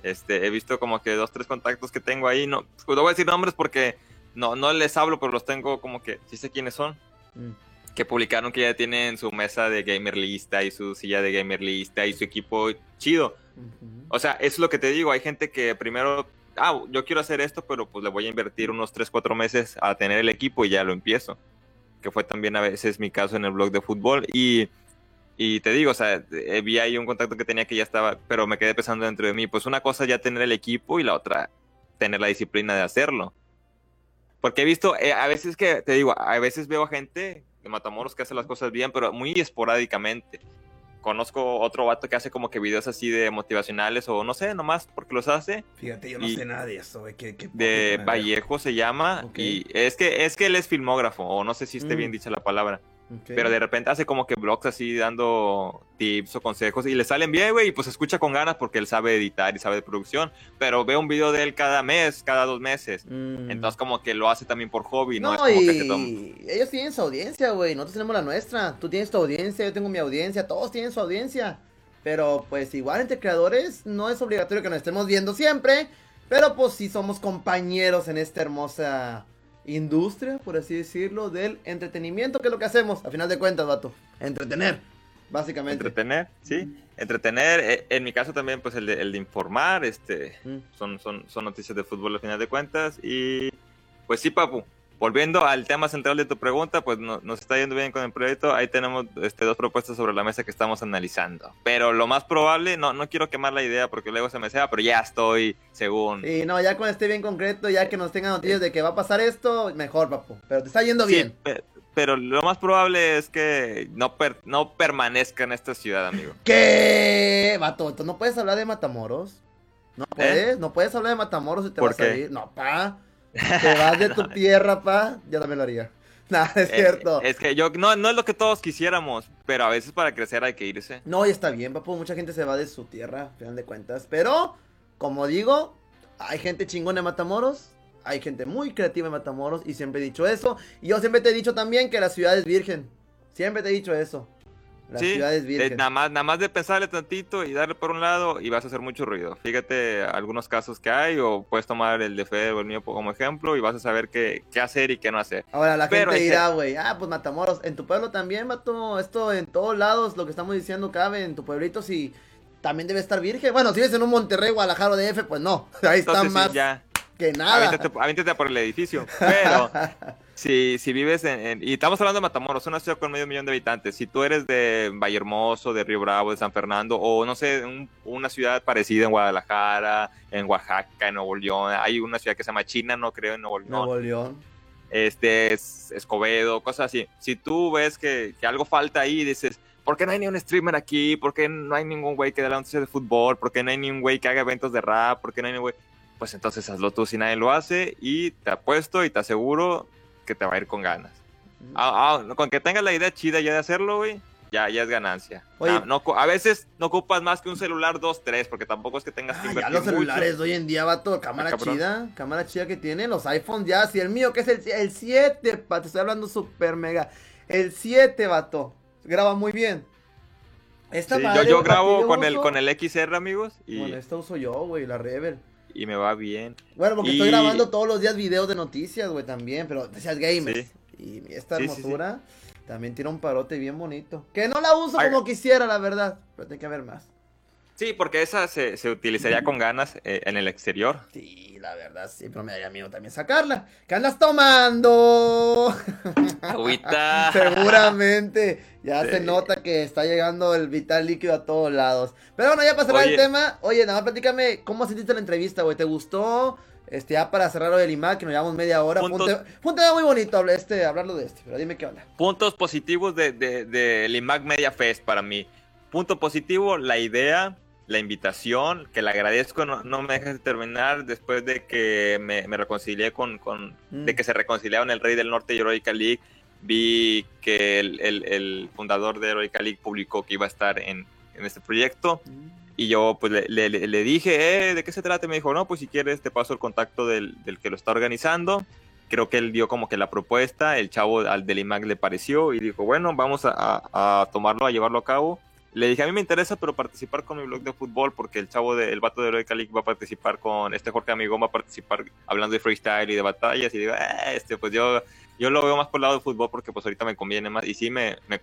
Este, he visto como que dos, tres contactos que tengo ahí. No, pues no voy a decir nombres porque no, no les hablo, pero los tengo como que, sí sé quiénes son. Mm. Que publicaron que ya tienen su mesa de gamer lista y su silla de gamer lista y su equipo chido. O sea, es lo que te digo. Hay gente que primero ah, yo quiero hacer esto, pero pues le voy a invertir unos 3, 4 meses a tener el equipo y ya lo empiezo. Que fue también a veces mi caso en el blog de fútbol. Y, y te digo, o sea, eh, vi ahí un contacto que tenía que ya estaba, pero me quedé pensando dentro de mí, pues una cosa ya tener el equipo y la otra tener la disciplina de hacerlo. Porque he visto, eh, a veces que, te digo, a veces veo a gente de Matamoros que hace las cosas bien, pero muy esporádicamente conozco otro vato que hace como que videos así de motivacionales o no sé, nomás porque los hace. Fíjate, yo no sé nada de eso, de Vallejo se llama y es que es que él es filmógrafo o no sé si esté bien mm. dicha la palabra. Pero de repente hace como que blogs así dando tips o consejos y le salen bien, güey, y pues escucha con ganas porque él sabe editar y sabe de producción. Pero ve un video de él cada mes, cada dos meses. Mm. Entonces como que lo hace también por hobby, ¿no? no y... Ellos tienen su audiencia, güey, nosotros tenemos la nuestra. Tú tienes tu audiencia, yo tengo mi audiencia, todos tienen su audiencia. Pero pues igual entre creadores no es obligatorio que nos estemos viendo siempre. Pero pues sí somos compañeros en esta hermosa industria, por así decirlo, del entretenimiento, que es lo que hacemos, a final de cuentas, vato. Entretener, básicamente. Entretener, sí. Entretener, eh, en mi caso también, pues el de, el de informar, este, mm. son, son, son noticias de fútbol a final de cuentas. Y pues sí, papu, volviendo al tema central de tu pregunta, pues no, nos está yendo bien con el proyecto. Ahí tenemos este, dos propuestas sobre la mesa que estamos analizando. Pero lo más probable, no, no quiero quemar la idea porque luego se me sea, pero ya estoy según. Sí, no, ya cuando esté bien concreto, ya que nos tengan noticias de que va a pasar esto, mejor, papu. Pero te está yendo bien. Pero, lo más probable es que no, no permanezca en esta ciudad, amigo. ¿Qué? Vato, ¿no puedes hablar de Matamoros? ¿No ¿Eh? puedes? ¿No puedes hablar de Matamoros y te vas a ir? No, pa. Te vas de tu tierra, pa. Yo también lo haría. Nada, es eh, cierto. Es que yo, no, no es lo que todos quisiéramos, pero a veces para crecer hay que irse. No, y está bien, papu. Mucha gente se va de su tierra, al final de cuentas. Pero, como digo, hay gente chingona en Matamoros. Hay gente muy creativa en Matamoros. Y siempre he dicho eso. Y yo siempre te he dicho también que la ciudad es virgen. Siempre te he dicho eso. La Sí, ciudad es eh, virgen. nada, más, nada más de pensarle tantito y darle por un lado y vas a hacer mucho ruido. Fíjate algunos casos que hay o puedes tomar el de Fede o el mío como ejemplo y vas a saber qué, qué hacer y qué no hacer. Ahora la Pero gente dirá, güey, ah, pues Matamoros, en tu pueblo también, vato, esto en todos lados, lo que estamos diciendo cabe, en tu pueblito sí, también debe estar virgen. Bueno, si vives en un Monterrey, Guadalajara o DF, pues no, ahí está Entonces sí, más ya, que nada. aviéntate, aviéntate por el edificio. Pero si, si vives en, en- Y estamos hablando de Matamoros, una ciudad con medio millón de habitantes. Si tú eres de Vallehermoso, de Río Bravo, de San Fernando, o no sé, un- una ciudad parecida en Guadalajara, en Oaxaca, en Nuevo León. Hay una ciudad que se llama China, no creo, en Nuevo León. Nuevo León. este, es- Escobedo, cosas así. Si tú ves que, que algo falta ahí, dices, ¿por qué no hay ni un streamer aquí? ¿Por qué no hay ningún güey que dé la noticia de fútbol? ¿Por qué no hay ningún güey que haga eventos de rap? ¿Por qué no hay ningún güey? Pues entonces hazlo tú si nadie lo hace y te apuesto y te aseguro que te va a ir con ganas. Ah, ah, con que tengas la idea chida ya de hacerlo, güey, ya, ya es ganancia. Oye. Ah, no, a veces no ocupas más que un celular 2, 3, porque tampoco es que tengas que Ah, ya los celulares hoy en día, vato, cámara cabrón. chida, cámara chida que tienen, los iPhones ya, si el mío que es el, el 7, pa, te estoy hablando super mega, el 7, vato, graba muy bien. Esta Sí, yo, madre, yo vato, grabo yo con el, con el XR, amigos, y, Bueno, esta uso yo, güey, la Rebel. Y me va bien. Bueno, porque Y- estoy grabando todos los días videos de noticias, güey, también, pero decías gamers. Sí. Y esta Sí, sí, sí. hermosura también tiene un parote bien bonito. Que no la uso Ay. como quisiera, la verdad, pero tiene que haber más. Sí, porque esa se, se utilizaría con ganas eh, en el exterior. Sí, la verdad, sí, pero me daría miedo también sacarla. ¿Qué andas tomando? Agüita. Seguramente. Ya Sí. se nota que está llegando el vital líquido a todos lados. Pero bueno, ya para cerrar el Oye. tema. Oye, nada más platícame, ¿cómo sentiste la entrevista, güey? ¿Te gustó? Este, ya para cerrar lo del IMAC, que nos llevamos media hora. Puntos. fue un tema muy bonito este, hablarlo de este, pero dime qué onda. Puntos positivos del de, del IMAC Media Fest para mí. Punto positivo, la idea, la invitación, que le agradezco, no, no me dejes de terminar después de que me, me reconcilié con, con Mm. de que se reconciliaron el Rey del Norte y Heroica League. Vi que el, el- el fundador de Heroica League publicó que iba a estar en, en este proyecto. Y yo pues le, le- dije, eh, ¿de qué se trata? Y me dijo, no, pues si quieres te paso el contacto del, del que lo está organizando. Creo que él dio como que la propuesta, el chavo al del IMAC le pareció y dijo, bueno, vamos a, a- a tomarlo, a llevarlo a cabo. Le dije, a mí me interesa, pero participar con mi blog de fútbol, porque el chavo del vato de Heroica League va a participar con, este Jorge Amigón va a participar hablando de freestyle y de batallas. Y digo, "Eh, este, pues yo, yo lo veo más por el lado del fútbol porque pues ahorita me conviene más. Y sí, me, me,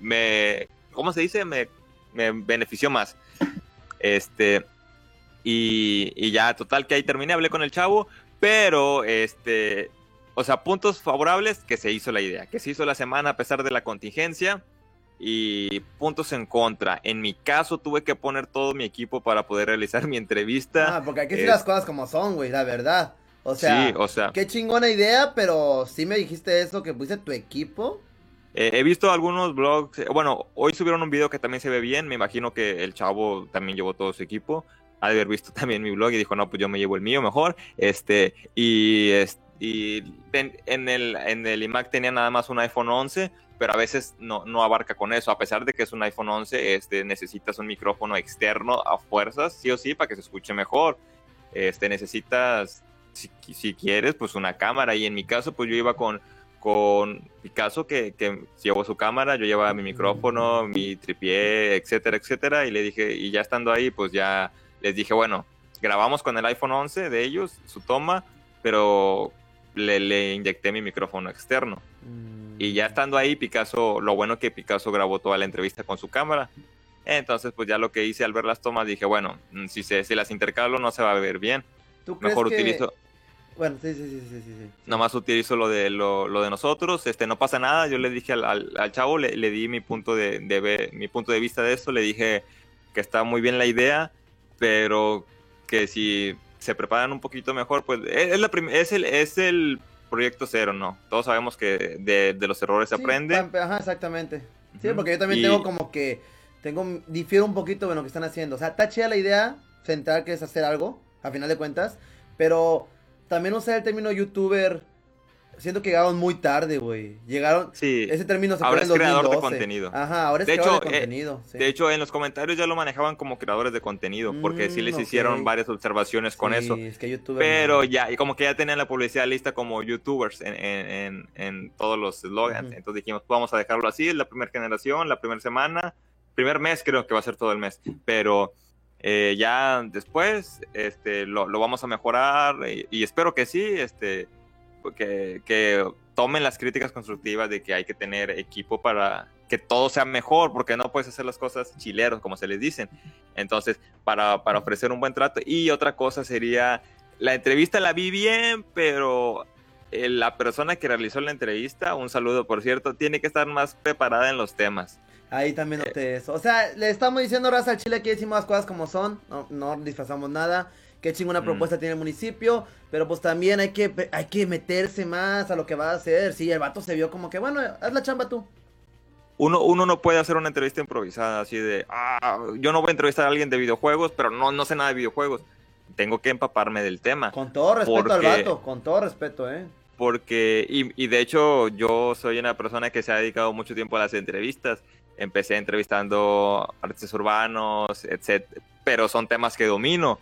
me ¿cómo se dice? Me, me benefició más. Este, y, y ya, total, que ahí terminé, hablé con el chavo, pero, este, o sea, puntos favorables, que se hizo la idea, que se hizo la semana a pesar de la contingencia, y puntos en contra. En mi caso, tuve que poner todo mi equipo para poder realizar mi entrevista. Ah, porque hay que decir es- las cosas como son, güey, la verdad. O sea, sí, o sea, qué chingona idea, pero sí me dijiste eso, que pusiste tu equipo. Eh, he visto algunos blogs, eh, bueno, hoy subieron un video que también se ve bien, me imagino que el chavo también llevó todo su equipo, ha de haber visto también mi blog y dijo, no, pues yo me llevo el mío mejor, este, y, es- y en, en el, en el iMac tenía nada más un iPhone 11, pero a veces no, no abarca con eso, a pesar de que es un iPhone 11, este, necesitas un micrófono externo a fuerzas, sí o sí, para que se escuche mejor, este, necesitas, si, si quieres, pues una cámara, y en mi caso, pues yo iba con con Picasso que, que llevó su cámara, yo llevaba mi micrófono, mi tripié, etcétera, etcétera, y le dije, y ya estando ahí, pues ya les dije, bueno, grabamos con el iPhone 11 de ellos, su toma, pero le, le inyecté mi micrófono externo. Y ya estando ahí, Picasso, lo bueno que Picasso grabó toda la entrevista con su cámara. Entonces, pues ya lo que hice al ver las tomas, dije, bueno, mm, si, se, si las intercalo no se va a ver bien. ¿Tú crees Mejor que- utilizo, Bueno, sí, sí, sí, sí, sí, sí. nomás utilizo lo de lo, lo de nosotros, este no pasa nada, yo le dije al, al- al chavo, le, le di mi punto de, de ver- mi punto de vista de esto, le dije que está muy bien la idea, pero que si se preparan un poquito mejor, pues es, es la es el es el proyecto cero, ¿no? Todos sabemos que de, de los errores se Sí, aprende. Ajá, exactamente. Sí, porque yo también Y- tengo como que, tengo, difiero un poquito de lo que están haciendo. O sea, está chida la idea central que es hacer algo, a final de cuentas, pero también usar el término youtuber siento que llegaron muy tarde, güey. Llegaron. Sí. Ese término se Ahora es en creador de 2012. contenido. Ajá, ahora es De creador hecho, de eh, contenido. sí. De hecho, en los comentarios ya lo manejaban como creadores de contenido, porque sí les Mm, ok. hicieron varias observaciones con Sí, eso. Es que YouTube. Pero ya, y como que ya tenían la publicidad lista como youtubers en, en, en- en todos los slogans. Entonces dijimos, vamos a dejarlo así, es la primera generación, la primera semana, primer mes creo que va a ser todo el mes. Pero eh, ya después este, lo, lo vamos a mejorar y, y espero que sí, este, que, que tomen las críticas constructivas de que hay que tener equipo para que todo sea mejor, porque no puedes hacer las cosas chileros, como se les dicen. Entonces, para, para ofrecer un buen trato. Y otra cosa sería, la entrevista la vi bien, pero eh, la persona que realizó la entrevista, un saludo por cierto, tiene que estar más preparada en los temas. Ahí también Eh. noté eso. O sea, le estamos diciendo raza al Chile que decimos las cosas como son. No, no disfrazamos nada. Qué chingona Mm. propuesta tiene el municipio. Pero pues también hay que, hay que meterse más a lo que va a hacer. Sí, el vato se vio como que, bueno, haz la chamba tú. Uno, uno no puede hacer una entrevista improvisada así de, ah, yo no voy a entrevistar a alguien de videojuegos, pero no, no sé nada de videojuegos. Tengo que empaparme del tema. Con todo respeto al Porque- vato. Con todo respeto, eh. porque, y, y de hecho yo soy una persona que se ha dedicado mucho tiempo a las entrevistas. Empecé entrevistando artistas urbanos, etc. Pero son temas que domino.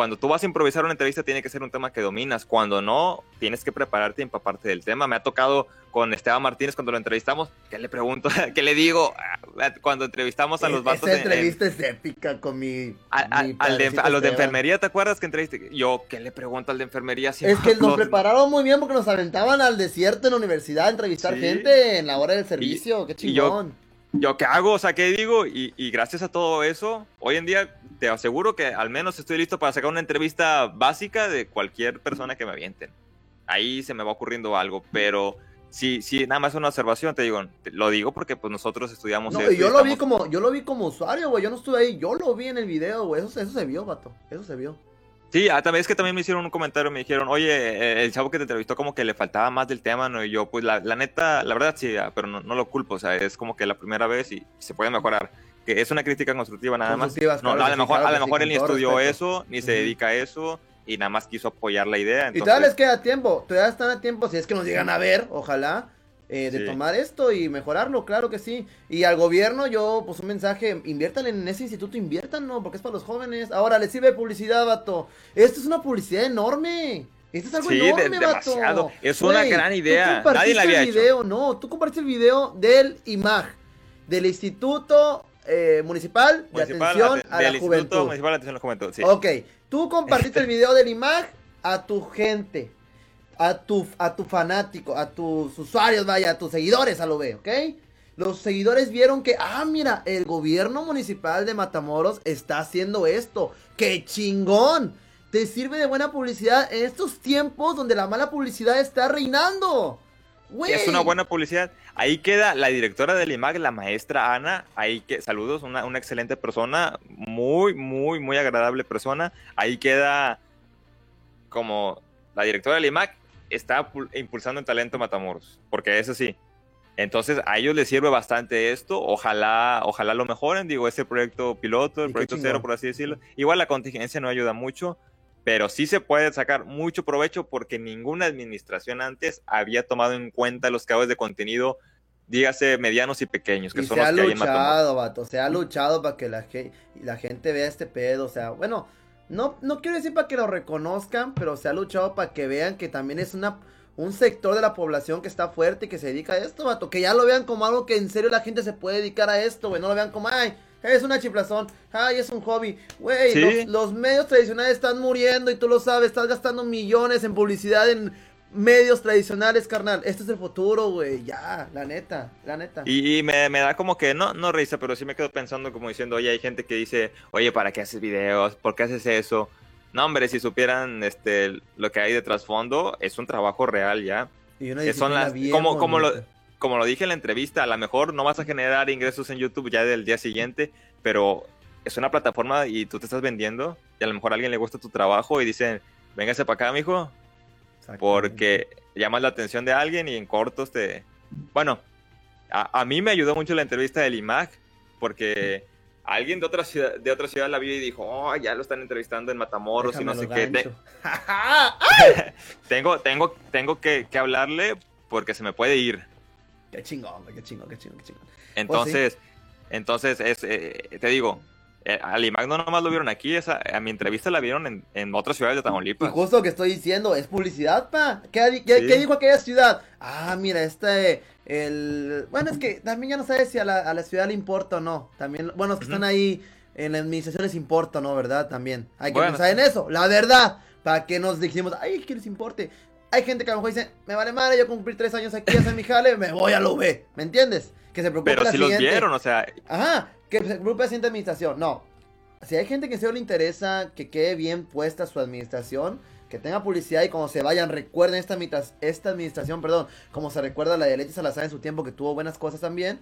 Cuando tú vas a improvisar una entrevista tiene que ser un tema que dominas. Cuando no, tienes que prepararte y empaparte del tema. Me ha tocado con Esteban Martínez cuando lo entrevistamos, ¿qué le pregunto? ¿Qué le digo? Ah, Cuando entrevistamos a los vatos Esa en- en- entrevista es épica con mi. a, mi al de- a los de enfermería, ¿te acuerdas que entrevisté? Yo, ¿qué le pregunto al de enfermería? Si Es no que nos prepararon muy bien porque nos aventaban al desierto en la universidad a entrevistar Sí. gente en la hora del servicio. Qué y yo- chingón. Yo qué hago, o sea, qué digo, y, y gracias a todo eso, hoy en día te aseguro que al menos estoy listo para sacar una entrevista básica de cualquier persona que me avienten. Ahí se me va ocurriendo algo, pero si, si nada más una observación, te digo, te- lo digo porque pues nosotros estudiamos No, esto yo lo vi como, yo lo vi como usuario, güey. Yo no estuve ahí, yo lo vi en el video, güey. Eso, eso se vio, vato. Eso se vio. Sí, ah, es que también me hicieron un comentario, me dijeron, oye, eh, el chavo que te entrevistó como que le faltaba más del tema, ¿no? Y yo, pues la, la neta, la verdad sí, ah, pero no, no lo culpo, o sea, es como que la primera vez y se puede mejorar. Que es una crítica constructiva nada más. Constructivas, No, claro a lo mejor, claro a lo mejor él ni estudió respeto. eso, ni se Ujú. dedica a eso, y nada más quiso apoyar la idea. Y Entonces, todavía les queda tiempo, todavía están a tiempo, si es que nos llegan a ver, ojalá, eh, de Sí. tomar esto y mejorarlo, claro que sí. Y al gobierno yo, pues un mensaje, inviértanle en ese instituto, inviértanlo, porque es para los jóvenes. Ahora, les sirve publicidad, vato. Esto es una publicidad enorme. Esto es algo Sí, de- enorme, vato. demasiado. Es una gran idea. Tú compartiste Nadie la había el hecho. video, no, tú compartiste el video del IMAG, del Instituto eh, Municipal de municipal, Atención ate- a la Juventud. Municipal de Atención a la Juventud, sí. Ok, tú compartiste el video del IMAG a tu gente, a tu, a tu fanático, a tus usuarios, vaya, a tus seguidores, a lo ve, ¿ok? Los seguidores vieron que, ah, mira, el gobierno municipal de Matamoros está haciendo esto. ¡Qué chingón! Te sirve de buena publicidad en estos tiempos donde la mala publicidad está reinando. Güey. Es una buena publicidad. Ahí queda la directora del IMAG, la maestra Ana. Ahí que saludos, una, una excelente persona, muy, muy, muy agradable persona. Ahí queda como la directora del IMAG está pu- impulsando el talento Matamoros, porque eso sí. Entonces a ellos les sirve bastante esto. Ojalá, ojalá lo mejoren. Digo, ese proyecto piloto, el proyecto cero, por así decirlo. Igual la contingencia no ayuda mucho, pero sí se puede sacar mucho provecho porque ninguna administración antes había tomado en cuenta los creadores de contenido, dígase medianos y pequeños, que Y son se los ha que hay en luchado, vato, se ha luchado para que la, la gente vea este pedo, o sea, bueno, no, no quiero decir para que lo reconozcan, pero se ha luchado para que vean que también es una, un sector de la población que está fuerte y que se dedica a esto, vato, que ya lo vean como algo que en serio la gente se puede dedicar a esto, güey, no lo vean como, ay, es una chiflazón, ay, es un hobby, güey, Sí. los, los medios tradicionales están muriendo y tú lo sabes, estás gastando millones en publicidad en medios tradicionales, carnal, este es el futuro, güey, ya, la neta, la neta. Y, y me, me da como que, no, no risa, pero sí me quedo pensando como diciendo, oye, hay gente que dice, oye, ¿para qué haces videos? ¿Por qué haces eso? No, hombre, si supieran este, lo que hay de trasfondo, es un trabajo real ya. Y una que son disciplina las- bien como- como lo-. Como lo dije en la entrevista, a lo mejor no vas a generar ingresos en YouTube ya del día siguiente, pero es una plataforma y tú te estás vendiendo y a lo mejor a alguien le gusta tu trabajo y dicen, véngase para acá, mijo, porque llamas la atención de alguien y en cortos te... Bueno, a, a mí me ayudó mucho la entrevista del IMAG porque alguien de otra ciudad, de otra ciudad la vio y dijo, oh, ya lo están entrevistando en Matamoros y no sé qué. tengo, tengo, tengo que, hablarle porque se me puede ir. Qué chingón, qué chingón, qué chingón, qué chingón. Pues entonces, entonces es, eh, te digo, eh, al IMAC no nomás lo vieron aquí, esa, a mi entrevista la vieron en, en otras ciudades de Tamaulipas. Y justo lo que estoy diciendo, es publicidad, pa. ¿Qué, qué, ¿qué dijo aquella ciudad? Ah, mira, este, el... Bueno, es que también ya no sabes si a la, a la ciudad le importa o no. También, bueno, los que están ahí en la administración les importa, ¿no? ¿Verdad? También. Hay que pensar en eso, la verdad. ¿Para que nos dijimos, ay, que les importe? Hay gente que a lo mejor dice, me vale madre, yo cumplir tres años aquí, hacer mi jale, me voy a lo B. ¿Me entiendes? Que se preocupe Pero si los vieron, o sea... Ajá, que se preocupe la siguiente administración. No. Si hay gente que se le interesa que quede bien puesta su administración, que tenga publicidad y cuando se vayan recuerden esta, esta administración, perdón, como se recuerda la de Leche Salazar en su tiempo que tuvo buenas cosas también,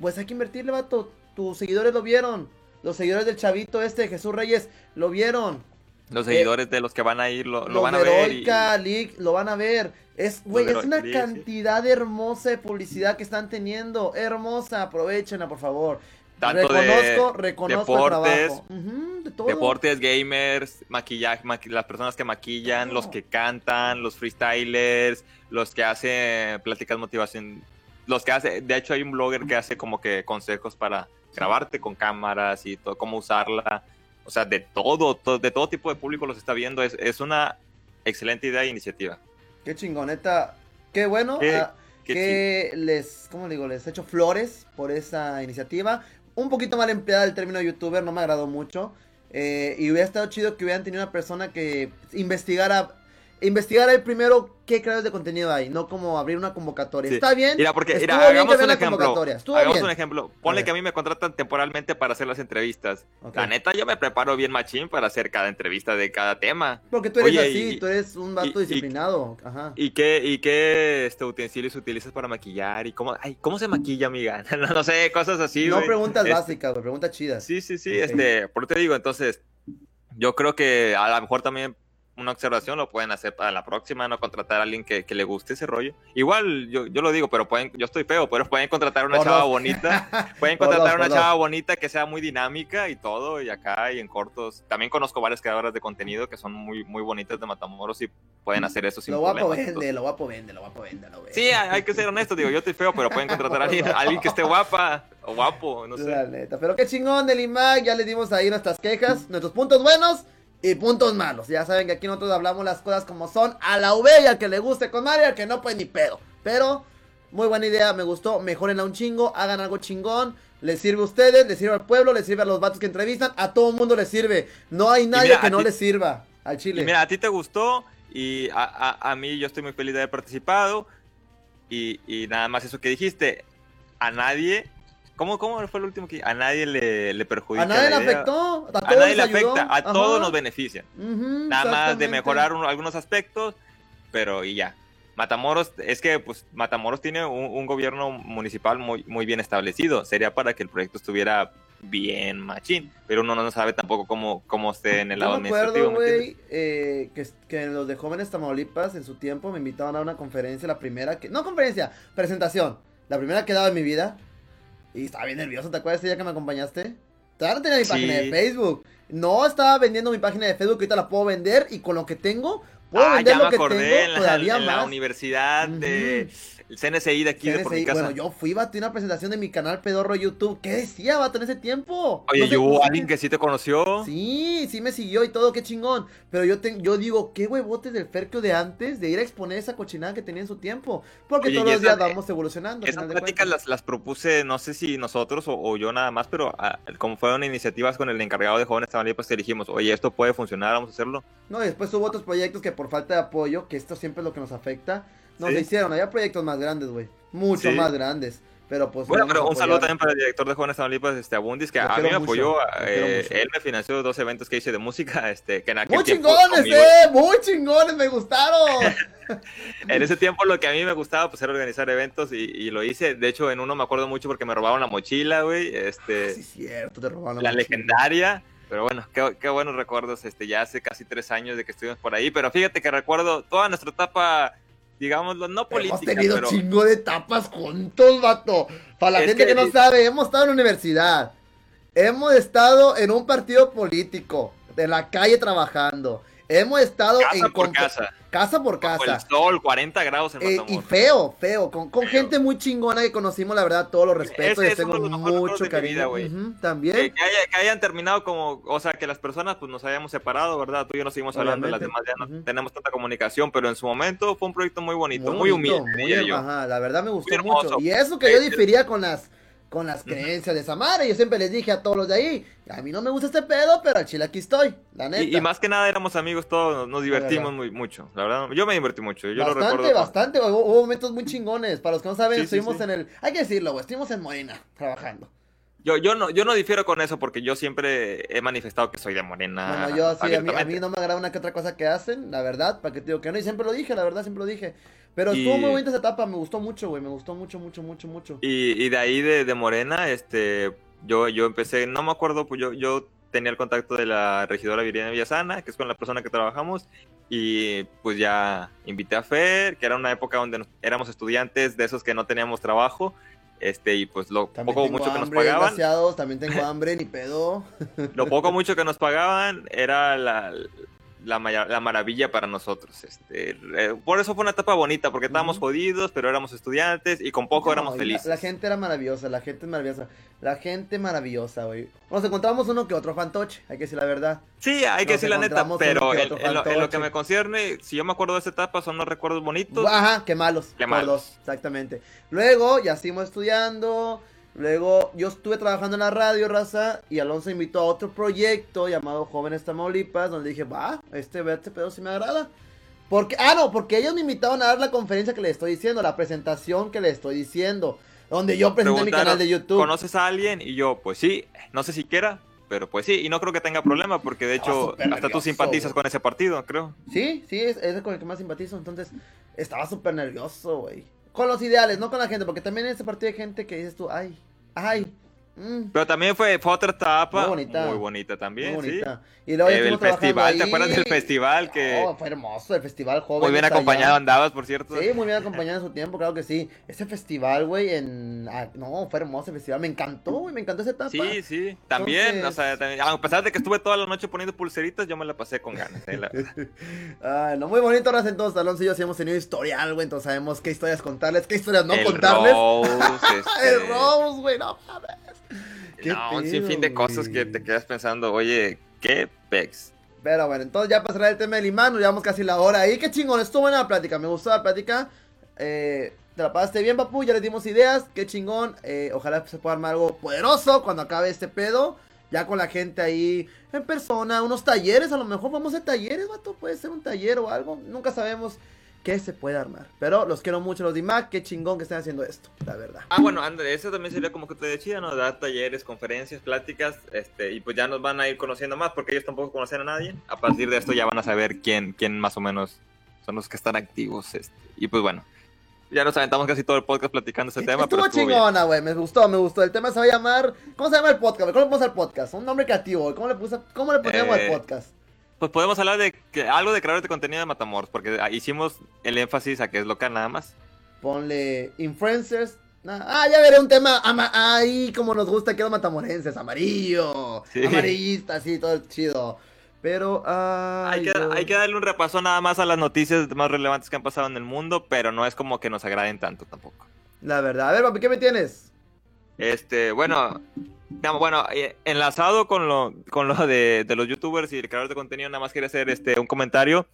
pues hay que invertirle, vato. Tus seguidores lo vieron. Los seguidores del chavito este, Jesús Reyes, lo vieron. Los seguidores de los que van a ir lo, van a ver. Y... lo van a ver. Es, güey, es una cantidad hermosa de publicidad que están teniendo. Hermosa, aprovechenla, por favor. Tanto reconozco, de reconozco deportes, deportes, gamers, maquillaje, las personas que maquillan, los que cantan, los freestylers, los que hacen pláticas motivación, los que hace, de hecho hay un blogger que hace como que consejos para grabarte con cámaras y todo, cómo usarla, o sea, de todo, de todo tipo de público los está viendo, es, es una excelente idea e iniciativa. Qué chingoneta, qué bueno. Ah, que les, ¿cómo digo? Les he hecho flores por esa iniciativa un poquito mal empleada el término youtuber, no me agradó mucho. Eh, y hubiera estado chido que hubieran tenido una persona que investigara investigar el primero qué creadores de contenido hay, no como abrir una convocatoria. Está bien. Mira, porque mira, hagamos un ejemplo. Hagamos un ejemplo. Ponle que a mí me contratan temporalmente para hacer las entrevistas. La neta, yo me preparo bien machín para hacer cada entrevista de cada tema. Porque tú eres así, tú eres un vato disciplinado. Ajá. ¿Y qué, y qué este, utensilios utilizas para maquillar? ¿Y cómo, ay, cómo se maquilla, amiga? no, sé, cosas así. No preguntas básicas, preguntas chidas. Sí, sí, sí. Este, por te digo, entonces, yo creo que a lo mejor también una observación, lo pueden hacer para la próxima, no contratar a alguien que, le guste ese rollo. Igual, yo, yo, lo digo, pero pueden, yo estoy feo, pero pueden contratar una chava bonita, pueden contratar una chava bonita que sea muy dinámica y todo, y acá y en cortos. También conozco varias creadoras de contenido que son muy, muy bonitas de Matamoros y pueden hacer eso sin lo guapo vende, lo guapo vende, lo guapo vende, lo vende. Sí, hay que ser honesto, digo, yo estoy feo, pero pueden contratar a alguien, alguien que esté guapa o guapo, no sé. La neta, pero qué chingón del IMAC, ya le dimos ahí nuestras quejas, nuestros puntos buenos y puntos malos. Ya saben que aquí nosotros hablamos las cosas como son. A la V y al que le guste con Mario, al que no, pues ni pedo. Pero, muy buena idea, me gustó. Mejoren a un chingo, hagan algo chingón. Les sirve a ustedes, les sirve al pueblo, les sirve a los vatos que entrevistan. A todo el mundo les sirve. No hay nadie que no les sirva al Chile. mira, a ti te gustó y a, mí yo estoy muy feliz de haber participado. Y, y nada más eso que dijiste. A nadie ¿Cómo, ¿Cómo fue el último que a nadie le, le perjudica? A nadie le afectó, a, nadie le afecta, a todos nos beneficia. Nada más de mejorar algunos aspectos, pero y ya. Matamoros, es que pues Matamoros tiene un, gobierno municipal muy, muy bien establecido. Sería para que el proyecto estuviera bien machín, pero uno no sabe tampoco cómo, cómo esté en el lado administrativo. Me acuerdo, güey, eh, que, que los de Jóvenes Tamaulipas en su tiempo me invitaban a una conferencia, la primera que... No conferencia, presentación. La primera que daba en mi vida y estaba bien nervioso, ¿te acuerdas ese día que me acompañaste? Todavía no tenía mi página de Facebook. No estaba vendiendo mi página de Facebook, ahorita la puedo vender y con lo que tengo, puedo ah, vender lo que tengo todavía en más. la universidad de el CNCI de aquí de por mi casa. Bueno, yo fui, vato, una presentación de mi canal Pedorro YouTube. ¿Qué decía, vato, en ese tiempo? Oye, yo hubo alguien que sí te conoció. Sí, sí me siguió y todo, qué chingón. Pero yo te, yo digo, qué huevotes del Ferquio de antes de ir a exponer esa cochinada que tenía en su tiempo. Porque todos los días vamos evolucionando. Esas pláticas las, las, propuse, no sé si nosotros o, yo nada más, pero ah, como fueron iniciativas con el encargado de jóvenes también, pues te dijimos, oye, esto puede funcionar, vamos a hacerlo. No, y después hubo otros proyectos que por falta de apoyo, que esto siempre es lo que nos afecta no se hicieron, había proyectos más grandes, güey. Mucho más grandes. Pero pues. Bueno, pero un saludo también para el director de Jóvenes Tamaulipas, este, Abundis, que a mí me apoyó. Eh, él me financió dos eventos que hice de música. Este, que en aquel muy chingones, eh, muy chingones, me gustaron. en ese tiempo lo que a mí me gustaba pues era organizar eventos y, lo hice. De hecho, en uno me acuerdo mucho porque me robaron la mochila, güey. Este, ah, sí, cierto, te robaron la, la legendaria. Pero bueno, qué, qué, buenos recuerdos, este, ya hace casi tres años de que estuvimos por ahí. Pero fíjate que recuerdo toda nuestra etapa digámoslo, no política. Hemos tenido chingo de etapas juntos, vato. Para la gente que, no sabe, hemos estado en la universidad. hemos estado en un partido político, en la calle trabajando. Hemos estado Casa en por casa. casa por Bajo casa. el sol, 40 grados en Eh, y feo, feo, con, con Feo. gente muy chingona que conocimos, la verdad, todos los respetos, es uno tengo los mucho vida, cariño. Ujú, Que, también. que haya- que hayan terminado como, o sea, que las personas pues nos hayamos separado, ¿verdad? Tú y yo nos seguimos hablando, las demás ya no tenemos tanta comunicación, pero en su momento fue un proyecto muy bonito, muy, bonito, humilde, muy. Ajá, la verdad me gustó mucho. Y eso que yo Eh, difería con las con las creencias de Samara. Yo siempre les dije a todos los de ahí, a mí no me gusta este pedo, pero al chile aquí estoy, la neta. Y, y más que nada éramos amigos todos, nos, divertimos muy mucho, la verdad. Yo me divertí mucho, yo lo bastante, recuerdo. con- bastante, güey, hubo, momentos muy chingones. Para los que no saben, Sí, sí, estuvimos sí. en el, hay que decirlo, güey, estuvimos en Morena, trabajando. Yo, yo, no, yo no difiero con eso porque yo siempre he manifestado que soy de Morena. Bueno, yo sí, a mí, a mí no me agrada una que otra cosa que hacen, la verdad, para que te digo que no, y siempre lo dije, la verdad, siempre lo dije. Pero Y- estuvo muy bonita esa etapa, me gustó mucho, güey, me gustó mucho, mucho, mucho, mucho. Y, y de ahí de, de Morena, este, yo, yo empecé, no me acuerdo, pues yo, yo tenía el contacto de la regidora Viridiana Villasana, que es con la persona que trabajamos, y pues ya invité a Fer, que era una época donde nos- éramos estudiantes de esos que no teníamos trabajo, este, y pues lo También poco o mucho que nos hambre, pagaban, también tengo hambre, ni pedo. lo poco o mucho que nos pagaban era la, la, la maravilla para nosotros. Este, eh, por eso fue una etapa bonita, porque estábamos jodidos, pero éramos estudiantes y con poco No, éramos la- felices. La, gente era maravillosa, la gente es maravillosa. La gente maravillosa, güey. Nos encontramos uno que otro fantoche, hay que decir la verdad. Sí, hay que Nos decir la neta, pero que en, lo, en lo que me concierne, si yo me acuerdo de esa etapa, son unos recuerdos bonitos. Ajá, qué malos. Qué malos. exactamente. Luego, ya seguimos estudiando. Luego, yo estuve trabajando en la radio, raza. Y Alonso invitó a otro proyecto llamado Jóvenes Tamaulipas. Donde dije, va, este, este pedo sí me agrada. Porque, ah, no, porque ellos me invitaron a dar la conferencia que les estoy diciendo, la presentación que les estoy diciendo. Donde yo presenté mi canal de YouTube. ¿Conoces a alguien? Y yo, pues sí, no sé si quiera, pero pues sí, y no creo que tenga problema, porque de Estaba hecho, hasta tú simpatizas con ese partido, creo. Sí, sí, es, es con el que más simpatizo. Entonces, estaba súper nervioso, güey. Con los ideales, no con la gente, porque también en ese partido hay gente que dices tú, ay, ay, mm, Pero también fue, fue otra etapa Muy bonita. muy bonita también, muy sí. bonita. Y luego Eh, el festival, ¿te acuerdas del festival que Oh, fue hermoso, el festival joven. muy bien acompañado andabas, por cierto? Sí, muy bien acompañado en su tiempo, claro que sí. Ese festival, güey, en... ah, no, fue hermoso el festival, me encantó, güey, me encantó esa etapa. Sí, sí, también, Entonces- o sea, también- a pesar de que estuve toda la noche poniendo pulseritas, yo me la pasé con ganas, eh, la verdad. Ay, no, muy bonito, ahora entonces, Alonso y yo sí hemos tenido historial, güey, entonces sabemos qué historias contarles, qué historias no El contarles. Rose, este, el Rose, güey, no mames. ¿Qué no, un sinfín de cosas que te quedas pensando, oye, qué pex. Pero bueno, entonces ya pasará el tema del imán, nos llevamos casi la hora ahí. Qué chingón, estuvo buena la plática, me gustó la plática. Eh, te la pasaste bien, papu, ya les dimos ideas, qué chingón. Eh, ojalá se pueda armar algo poderoso cuando acabe este pedo. Ya con la gente ahí en persona, unos talleres, a lo mejor vamos a hacer talleres, vato, puede ser un taller o algo, nunca sabemos qué se puede armar. Pero los quiero mucho los de IMAC, qué chingón que estén haciendo esto, la verdad. Ah, bueno, André, eso también sería como que te decía, ¿no? Dar talleres, conferencias, pláticas, este, y pues ya nos van a ir conociendo más, porque ellos tampoco conocen a nadie. A partir de esto ya van a saber quién, quién más o menos son los que están activos, este, y pues bueno, ya nos aventamos casi todo el podcast platicando ese tema, pero Estuvo estuvo bien. chingona, güey. Me gustó, me gustó. El tema se va a llamar. ¿Cómo se llama el podcast? ¿Cómo le ponemos al podcast? Un nombre creativo, güey. ¿Cómo le, puse, cómo le ponemos Eh, al podcast? Pues podemos hablar de que, algo de creadores de contenido de Matamoros, porque ah, hicimos el énfasis a que es local nada más. Ponle influencers. Nah, Ah, ya veré un tema. Ahí, como nos gusta que los matamorenses. Amarillo. Sí. Amarillista, así, todo chido. Pero. ay, Hay que, hay que darle un repaso nada más a las noticias más relevantes que han pasado en el mundo, pero no es como que nos agraden tanto tampoco. La verdad. A ver, papi, ¿qué me tienes? Este, bueno, bueno, eh, enlazado con lo, con lo de, de los youtubers y el creador de contenido, nada más quería hacer este un comentario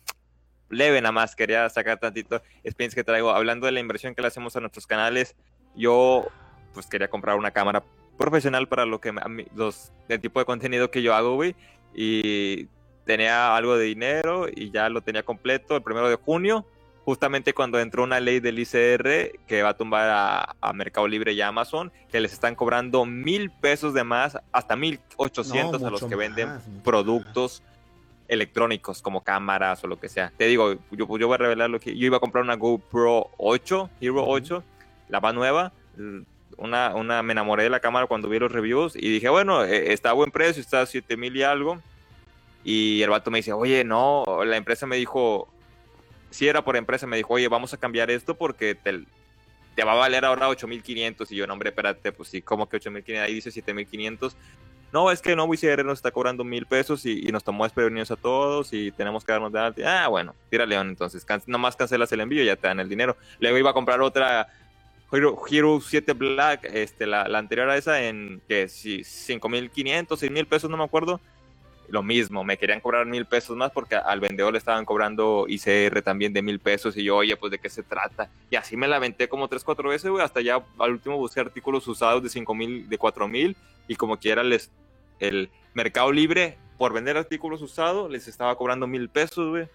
leve, nada más quería sacar tantito experiencia que traigo. Hablando de la inversión que le hacemos a nuestros canales, yo pues quería comprar una cámara profesional para lo que mí- los, el tipo de contenido que yo hago, güey, y tenía algo de dinero y ya lo tenía completo el primero de junio justamente cuando entró una ley del ICR que va a tumbar a, a Mercado Libre y a Amazon, que les están cobrando mil pesos de más, hasta mil ochocientos No, a los que venden más, productos electrónicos como cámaras o lo que sea. Te digo, yo, yo voy a revelar lo que yo iba a comprar una GoPro 8, Hero Ujú. 8, la más nueva. Una, una, me enamoré de la cámara cuando vi los reviews y dije, bueno, eh, está a buen precio, está a 7 mil y algo. Y el vato me dice, oye, no, la empresa me dijo, si era por empresa, me dijo, oye, vamos a cambiar esto porque te, va a valer ahora 8500. Y yo, no, hombre, espérate, pues sí, como que 8500, ahí dice 7500. no, es que no, ICR nos está cobrando mil pesos y, nos tomó desprevenirnos a todos y tenemos que darnos de alta. Ah, bueno, tira León, entonces, nomás cancelas el envío y ya te dan el dinero. Luego iba a comprar otra Hero, 7 Black, este, la, anterior a esa, en que si 5.500, 6.000 pesos, no me acuerdo. Lo mismo, me querían cobrar mil pesos más porque al vendedor le estaban cobrando ICR también de mil pesos. Y yo, oye, pues de qué se trata. Y así me la aventé como 3, 4 veces, güey. Hasta ya al último busqué artículos usados de 5.000, de 4.000. Y como quiera, les, el Mercado Libre, por vender artículos usados, les estaba cobrando mil pesos, güey.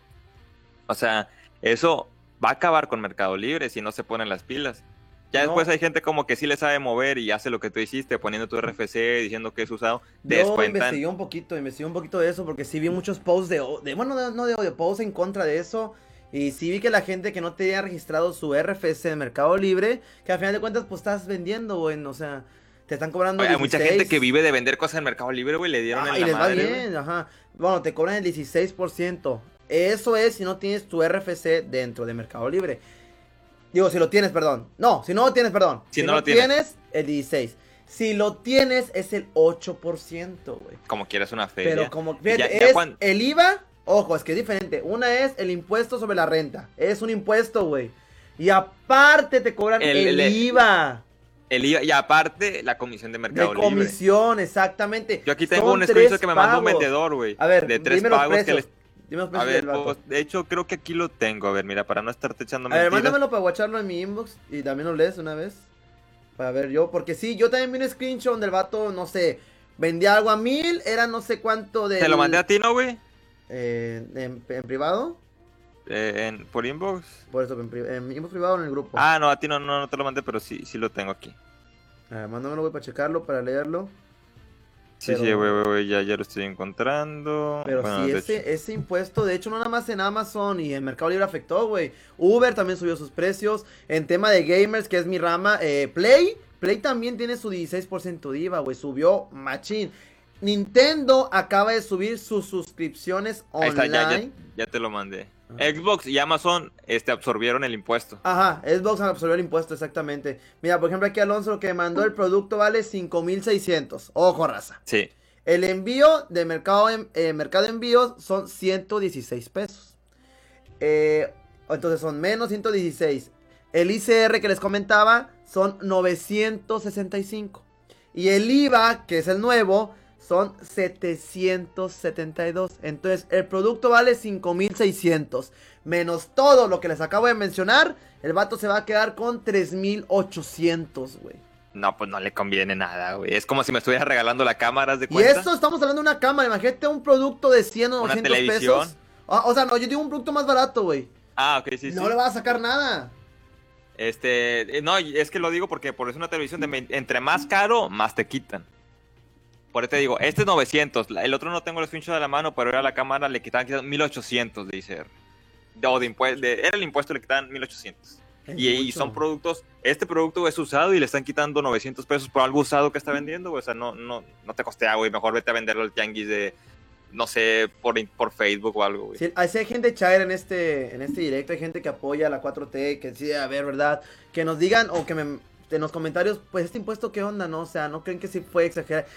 O sea, eso va a acabar con Mercado Libre si no se ponen las pilas. Ya después hay gente como que sí le sabe mover y hace lo que tú hiciste, poniendo tu RFC, diciendo que es usado. Yo investigué un poquito, investigué un poquito de eso porque sí vi muchos posts de, de bueno, no de odio, posts en contra de eso. Y sí vi que la gente que no tenía registrado su RFC de Mercado Libre, que al final de cuentas pues estás vendiendo, güey, o sea, te están cobrando Hay mucha gente que vive de vender cosas en Mercado Libre, güey, le dieron ah, y les va bien, ajá. Bueno, te cobran el 16%. Eso es si no tienes tu RFC dentro de Mercado Libre. Digo, si lo tienes, perdón. No, si no lo tienes, perdón. Si, no, lo tienes. el 16. Si lo tienes, es el 8%, güey. Como quieres una feria. Pero como, fíjate, es el IVA, ojo, es que es diferente. Una es el impuesto sobre la renta. Es un impuesto, güey. Y aparte te cobran el, IVA. El IVA, y aparte la comisión de mercado de comisión, exactamente. Yo aquí tengo un screenshot que me mandó un vendedor, güey. A ver, de tres pagos que les a ver, pues, de hecho creo que aquí lo tengo. A ver, mira, para no estarte echando mentiras. A ver, mándamelo para guacharlo en mi inbox y también lo lees una vez. Para ver yo, porque sí, yo también vi un screenshot donde el vato, no sé, vendía algo a mil, era no sé cuánto de... ¿Te lo mandé a ti, no, güey? Eh, ¿en, privado? Eh, en, ¿Por inbox? Por eso, en, inbox privado o en el grupo. Ah, no, a ti no, no, no te lo mandé, pero sí, sí lo tengo aquí. A ver, mándamelo, güey, para checarlo, para leerlo. Sí, sí, güey, ya, ya lo estoy encontrando. Pero sí, ese, ese impuesto, de hecho, no nada más en Amazon y en Mercado Libre afectó, güey. Uber también subió sus precios. En tema de gamers, que es mi rama, eh, Play, Play también tiene su 16% de IVA, güey. Subió machín. Nintendo acaba de subir sus suscripciones online. Ahí está, ya, ya te lo mandé. Xbox y Amazon este, absorbieron el impuesto. Ajá, Xbox absorbió el impuesto, exactamente. Mira, por ejemplo, aquí Alonso lo que mandó el producto vale 5600. Ojo, raza. Sí. El envío de mercado, eh, mercado de envíos son 116 pesos. Eh, entonces son menos 116. El ICR que les comentaba son 965. Y el IVA, que es el nuevo, son 772. Entonces, el producto vale 5600. Menos todo lo que les acabo de mencionar, el vato se va a quedar con 3800, güey. No, pues no le conviene nada, güey. Es como si me estuviera regalando la cámara, de cuenta? Y esto estamos hablando de una cámara. Imagínate un producto de 100 o 200 pesos. Ah, o sea, no, yo digo un producto más barato, güey. Ah, ok, sí, no No le va a sacar nada. Este, eh, no, es que lo digo porque por eso una televisión de entre más caro, más te quitan. Por eso te digo, este es 900. El otro no tengo el screenshot de la mano, pero era la cámara, le quitaban 1800 de ICR. O de, de, era el impuesto, le quitaban 1800. Y, son productos, este producto es usado y le están quitando 900 pesos por algo usado que está vendiendo, O sea, no, no, no te costea, güey. Mejor vete a venderlo al tianguis de, no sé, por, por Facebook o algo, güey. Sí, hay gente chair en este, en este directo, hay gente que apoya la 4T, que sí, a ver, ¿verdad? Que nos digan o que me, en los comentarios, pues este impuesto, ¿qué onda, no? O sea, ¿no creen que sí fue exagerado?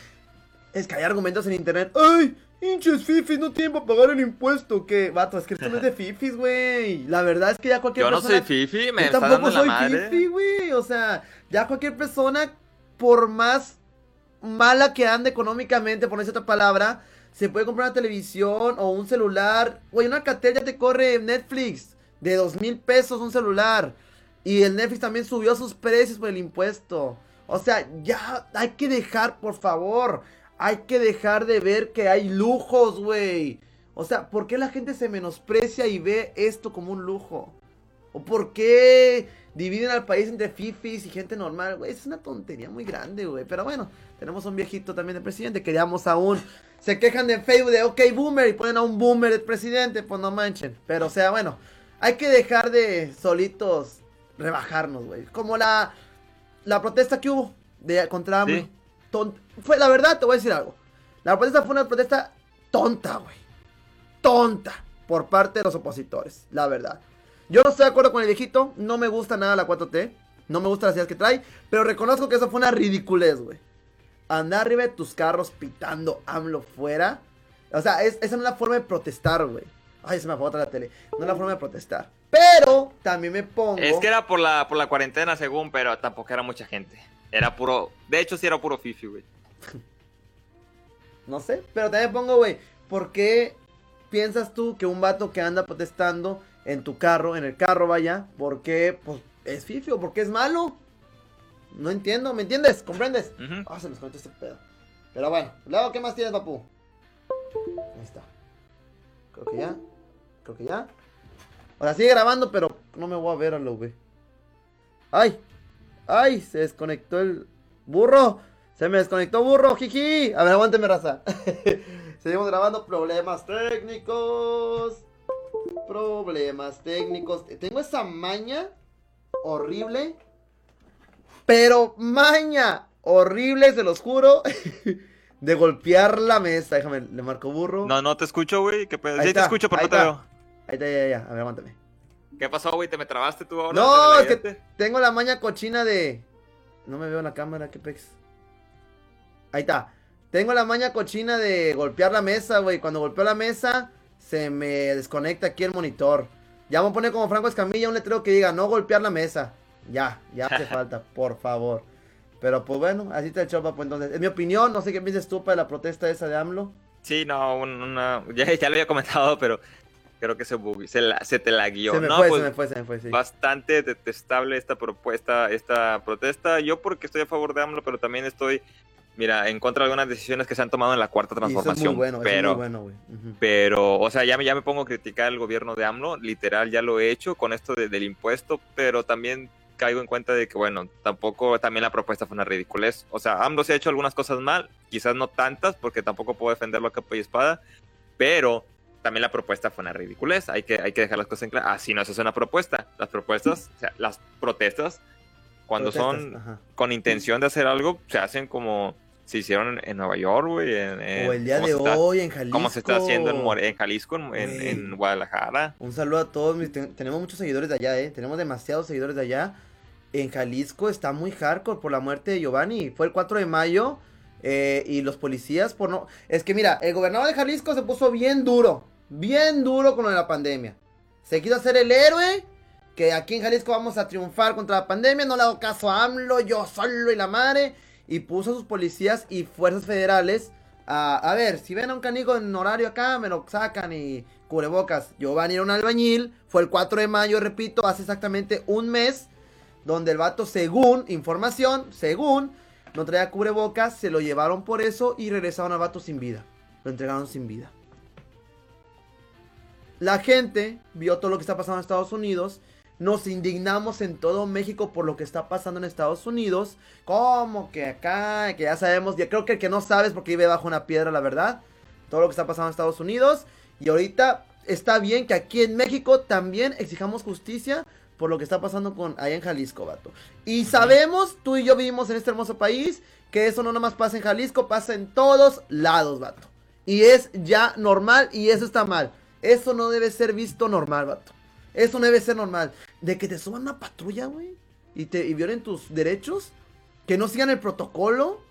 Es que hay argumentos en internet. ¡Ay! Hinches fifis, no tienen para pagar el impuesto. Que, vato, es que esto no es de fifis, güey. La verdad es que ya cualquier persona. Yo no soy fifi, me yo está tampoco soy fifi, güey. O sea, ya cualquier persona, por más mala que ande económicamente, por esa otra palabra, se puede comprar una televisión o un celular. Güey, una cartera ya te corre Netflix de dos mil pesos un celular. Y el Netflix también subió sus precios por el impuesto. O sea, ya hay que dejar, por favor hay que dejar de ver que hay lujos, güey. O sea, ¿por qué la gente se menosprecia y ve esto como un lujo? ¿O por qué dividen al país entre fifis y gente normal? Güey, es una tontería muy grande, güey. Pero bueno, tenemos un viejito también de presidente que digamos aún se quejan de Facebook de ok boomer y ponen a un boomer de presidente, pues no manchen. Pero o sea, bueno, hay que dejar de solitos rebajarnos, güey. Como la, la protesta que hubo de, contra fue, la verdad, te voy a decir algo. La protesta fue una protesta tonta, güey. Tonta. Por parte de los opositores, la verdad. Yo no estoy de acuerdo con el viejito. No me gusta nada la 4T. No me gusta las ideas que trae. Pero reconozco que eso fue una ridiculez, güey. andar arriba de tus carros pitando AMLO fuera. O sea, es, esa no es la forma de protestar, güey. Ay, se me fue otra la tele. No es la forma de protestar. Pero también me pongo. Es que era por la, por la cuarentena, según, pero tampoco era mucha gente. Era puro. De hecho, sí era puro Fifi, güey. No sé, pero también pongo, güey. ¿Por qué piensas tú que un vato que anda protestando en tu carro, en el carro, vaya, ¿por qué pues, es Fifi o por qué es malo? No entiendo, ¿me entiendes? ¿Comprendes? Ah, se me escondió este pedo. Pero bueno, luego, ¿qué más tienes, papu? Ahí está. Creo que ya. Creo que ya. O sea, sigue grabando, pero no me voy a ver a lo, güey. ¡Ay! ¡Ay! Se desconectó el burro. Se me desconectó burro, jiji. A ver, aguánteme, raza. Seguimos grabando problemas técnicos. Problemas técnicos. Tengo esa maña horrible. Pero maña horrible, se los juro. De golpear la mesa. Déjame, le marco burro. No, no te escucho, güey. ¿Qué pedo? Ahí Sí está, te escucho, pero ahí no te está. veo. Ahí está, ya, ya. A ver, aguántame. ¿Qué pasó, güey? ¿Te me trabaste tú ahora? No, ¿Te es que tengo la maña cochina de. No me veo en la cámara, qué pex. Ahí está. Tengo la maña cochina de golpear la mesa, güey. Cuando golpeo la mesa, se me desconecta aquí el monitor. Ya a poner como Franco Escamilla un letrero que diga no golpear la mesa. Ya, ya hace falta, por favor. Pero pues bueno, así está el show, papu. Entonces, es mi opinión. No sé qué piensas tú para la protesta esa de AMLO. Sí, no, un- una. Ya, ya lo había comentado, pero creo que se, se, la- se te la guió. se me no, fue, pues, se me fue, se me fue, sí. bastante detestable esta propuesta, esta protesta. Yo porque estoy a favor de AMLO, pero también estoy, mira, en contra de algunas decisiones que se han tomado en la cuarta Y eso es transformación. muy bueno, eso es pero, muy bueno, güey. Ujú. pero, o sea, ya me, ya me pongo a criticar el gobierno de AMLO, literal, ya lo he hecho con esto de- del impuesto, pero también caigo en cuenta de que, bueno, tampoco, también la propuesta fue una ridiculez. O sea, AMLO se ha hecho algunas cosas mal, quizás no tantas, porque tampoco puedo defenderlo a capa y espada, pero también la propuesta fue una ridiculez. Hay que, hay que dejar las cosas en claro. Así no se hace una propuesta. Las propuestas, o sea, las protestas, cuando Protestas, son ajá. con intención de hacer algo, se hacen como se hicieron en, Nueva York, güey. En, en- O el día de está- hoy en Jalisco. Como se está haciendo en, en Jalisco, en Guadalajara. Un saludo a todos. mis- ten- tenemos muchos seguidores de allá, ¿eh? Tenemos demasiados seguidores de allá. En Jalisco está muy hardcore por la muerte de Giovanni. Fue el 4 de mayo. Eh, y los policías por no... Es que mira, el gobernador de Jalisco se puso bien duro. Bien duro con lo de la pandemia. Se quiso hacer el héroe. Que aquí en Jalisco vamos a triunfar contra la pandemia. No le hago caso a AMLO, yo solo y la madre. Y puso a sus policías y fuerzas federales a, a ver, si ven a un canijo en horario acá, me lo sacan y cubrebocas. Giovanni era un albañil, fue el 4 de mayo, repito, hace exactamente un mes, donde el vato, según información, según, no traía cubrebocas, se lo llevaron por eso y regresaron al vato sin vida. Lo entregaron sin vida. La gente vio todo lo que está pasando en Estados Unidos. Nos indignamos en todo México por lo que está pasando en Estados Unidos. Como que acá, que ya sabemos, ya creo que el que no sabes porque vive bajo una piedra, la verdad. Todo lo que está pasando en Estados Unidos. Y ahorita está bien que aquí en México también exijamos justicia por lo que está pasando con allá en Jalisco, vato. Y sabemos, tú y yo vivimos en este hermoso país, que eso no nomás pasa en Jalisco, pasa en todos lados, vato. Y es ya normal y eso está mal. Eso no debe ser visto normal, vato. Eso no debe ser normal. De que te suban una patrulla, güey. Y te y violen tus derechos. Que no sigan el protocolo.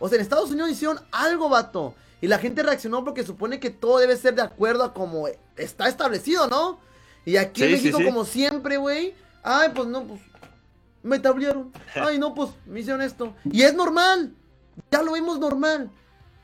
O sea, en Estados Unidos hicieron algo, vato. Y la gente reaccionó porque supone que todo debe ser de acuerdo a como está establecido, ¿no? Y aquí en Sí, sí, México, sí. como siempre, güey. Ay, pues no, pues. Me tablearon. Ay, no, pues me hicieron esto. Y es normal. Ya lo vimos normal.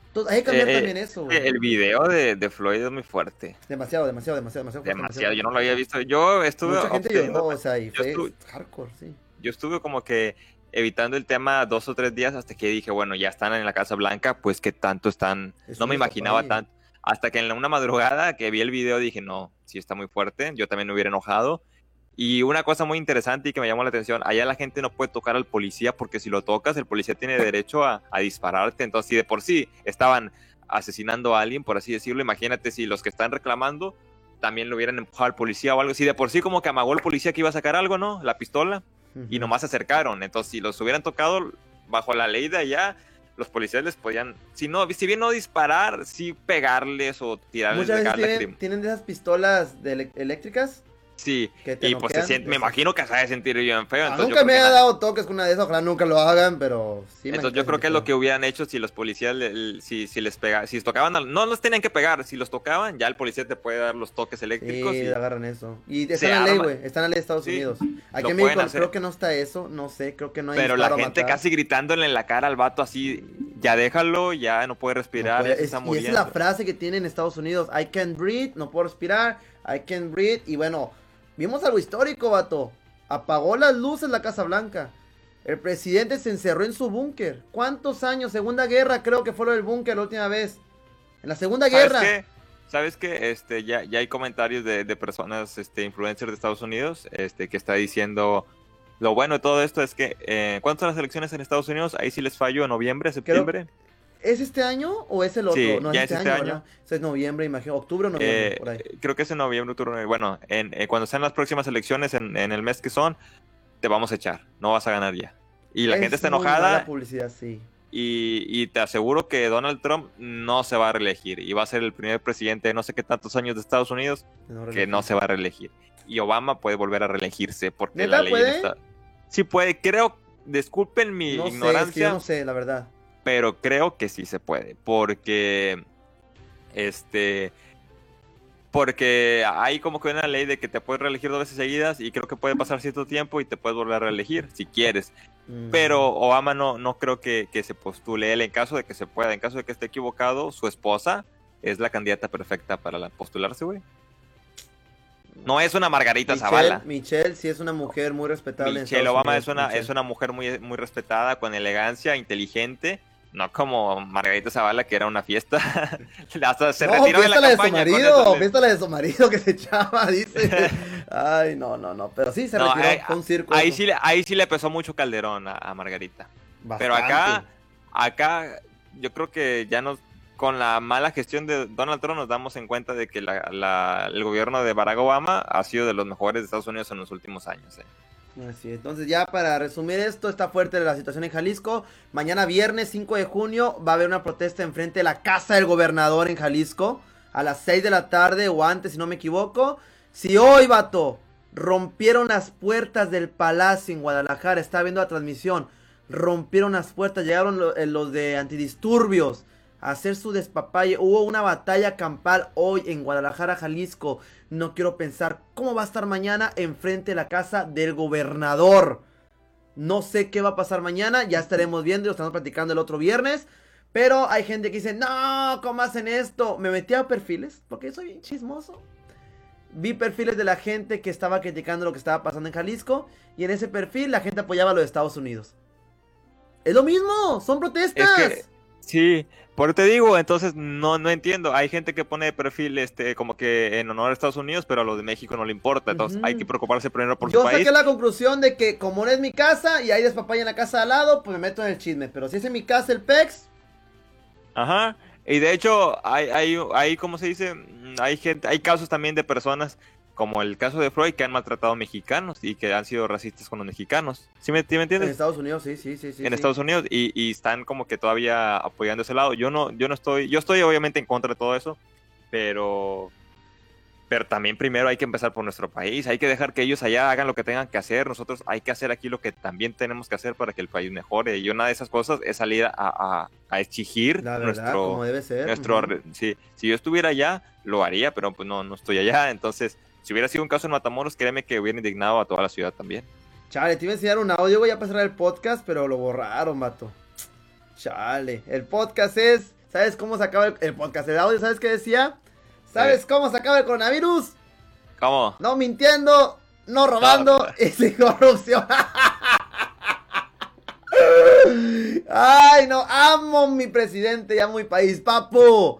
Entonces, hay que cambiar Eh, también eso, güey. El video de, de Floyd es muy fuerte. Demasiado, demasiado, demasiado, demasiado. fuerte, Demasiado. Yo no lo había visto. Yo estuve. Mucha gente lloró, o sea, y fue estuve- hardcore, sí. yo estuve como que evitando el tema dos o tres días hasta que dije, bueno, ya están en la Casa Blanca, pues que tanto están. Es no me imaginaba tanto. Hasta que en una madrugada que vi el video dije, no, sí está muy fuerte. Yo también me hubiera enojado. Y una cosa muy interesante y que me llamó la atención, allá la gente no puede tocar al policía porque si lo tocas, el policía tiene derecho a, a dispararte. Entonces, si de por sí estaban asesinando a alguien, por así decirlo, imagínate si los que están reclamando también lo hubieran empujado al policía o algo. Si de por sí como que amagó el policía que iba a sacar algo, ¿no? La pistola y nomás se acercaron. Entonces, si los hubieran tocado bajo la ley de allá, los policías les podían, si no, si bien no disparar, sí pegarles o tirarles Muchas de veces gas tienen, tienen de esas pistolas de eléctricas Sí, y pues se siente, me imagino que se ha de sentir bien feo. Ah, yo nunca me ha dado toques con una de esas, ojalá nunca lo hagan, pero sí me Entonces yo creo que es lo que hubieran hecho si los policías, si, si les si tocaban, no los tenían que pegar, si los tocaban, ya el policía te puede dar los toques eléctricos. Sí, y- agarran eso. Y está en la ley, güey. Está en la ley de Estados Sí, Unidos. Aquí en México creo que no está eso. No sé, creo que no hay pero la gente casi gritándole en la cara al vato así, ya déjalo, ya no puede No respirar, puede- ya se es- está y esa muriendo. es la frase que tienen en Estados Unidos. I can't breathe, no puedo respirar. I can't breathe. Y bueno, vimos algo histórico, vato. Apagó las luces la Casa Blanca. El presidente se encerró en su búnker. ¿Cuántos años? Segunda guerra, creo que fue lo del búnker la última vez. En la Segunda ¿Sabes Guerra. qué? ¿Sabes qué? Este, ya, ya hay comentarios de, de personas, este, influencers de Estados Unidos, este, que está diciendo, lo bueno de todo esto es que, eh, ¿cuántas son las elecciones en Estados Unidos? Ahí sí les fallo, en noviembre, septiembre. ¿Es este año o es el otro? Sí, no, ya es es este, este año, es noviembre, imagino. Octubre o noviembre, Eh, por ahí. creo que es en noviembre, octubre, bueno, en, eh, cuando sean las próximas elecciones en, en el mes que son, te vamos a echar, no vas a ganar ya. Y la Es gente está enojada publicidad, sí. y, y te aseguro que Donald Trump no se va a reelegir y va a ser el primer presidente de no sé qué tantos años de Estados Unidos que no se va a reelegir. Y Obama puede volver a reelegirse porque ¿Neta la ley puede? está... Sí puede, creo, disculpen mi No sé, es que ignorancia, yo no sé, la verdad. Pero creo que sí se puede, porque este porque hay como que una ley de que te puedes reelegir dos veces seguidas y creo que puede pasar cierto tiempo y te puedes volver a reelegir si quieres. Mm. Pero Obama no, no creo que, que se postule él en caso de que se pueda, en caso de que esté equivocado, su esposa es la candidata perfecta para la postularse, güey. No es una Margarita Michelle, Zavala. Michelle sí es una mujer muy respetable. en Michelle Estados Obama Unidos, es una, Michelle. es una mujer muy, muy respetada, con elegancia, inteligente. No como Margarita Zavala, que era una fiesta. Hasta se no, retiró de la de su campaña. con marido, fiesta la de su marido que se echaba, dice. Ay, no, no, no, pero sí se No, retiró, ahí- un circo. Ahí sí, le, ahí sí le pesó mucho Calderón a, a Margarita. Pero acá, Bastante. acá, yo creo que ya nos, con la mala gestión de Donald Trump, nos damos en cuenta de que la- la- el gobierno de Barack Obama ha sido de los mejores de Estados Unidos en los últimos años. eh. Entonces ya para resumir esto, está fuerte la situación en Jalisco. Mañana viernes 5 de junio va a haber una protesta enfrente de la casa del gobernador en Jalisco. A las 6 de la tarde o antes, si no me equivoco. Si hoy, vato, rompieron las puertas del palacio en Guadalajara, está viendo la transmisión. Rompieron las puertas, llegaron eh, los de antidisturbios hacer su despapalle. Hubo una batalla campal hoy en Guadalajara, Jalisco. No quiero pensar cómo va a estar mañana enfrente de la casa del gobernador. No sé qué va a pasar mañana, ya estaremos viendo, lo estamos platicando el otro viernes. Pero hay gente que dice, no, ¿cómo hacen esto? Me metí a perfiles, porque soy bien chismoso. Vi perfiles de la gente que estaba criticando lo que estaba pasando en Jalisco. Y en ese perfil la gente apoyaba lo de Estados Unidos. Es lo mismo, son protestas. Sí, por eso te digo, entonces no, no entiendo. Hay gente que pone de perfil este, como que en honor a Estados Unidos, pero a los de México no le importa. Entonces hay que preocuparse primero por Yo su país. saqué la conclusión de que como no es mi casa y hay despapaya en la casa al lado, pues me meto en el chisme. Pero si es en mi casa el PEX, Ajá. Y de hecho, hay, hay, hay, ¿cómo se dice? Mm, Hay gente, hay casos también de personas, como el caso de Freud, que han maltratado mexicanos y que han sido racistas con los mexicanos. ¿Sí me, me en entiendes? Estados Unidos, sí, sí, sí. sí en sí. Estados Unidos y, y están como que todavía apoyando ese lado. Yo no, yo no estoy, yo estoy obviamente en contra de todo eso, pero, pero también primero hay que empezar por nuestro país. Hay que dejar que ellos allá hagan lo que tengan que hacer. Nosotros hay que hacer aquí lo que también tenemos que hacer para que el país mejore. Y una de esas cosas es salir a, a- a exigir La verdad, nuestro, como debe ser. nuestro ujú. re- sí, si yo estuviera allá, lo haría, pero pues no, no estoy allá. Entonces, si hubiera sido un caso en Matamoros, créeme que hubiera indignado a toda la ciudad también. Chale, te iba a enseñar un audio, ya para cerrar el podcast, pero lo borraron, vato. Chale, el podcast es. ¿Sabes cómo se acaba el, el podcast? El audio, ¿sabes qué decía? ¿Sabes Sí. cómo se acaba el coronavirus? ¿Cómo? No mintiendo, no robando No. y sin corrupción. Ay, no, amo mi presidente y amo mi país, papu.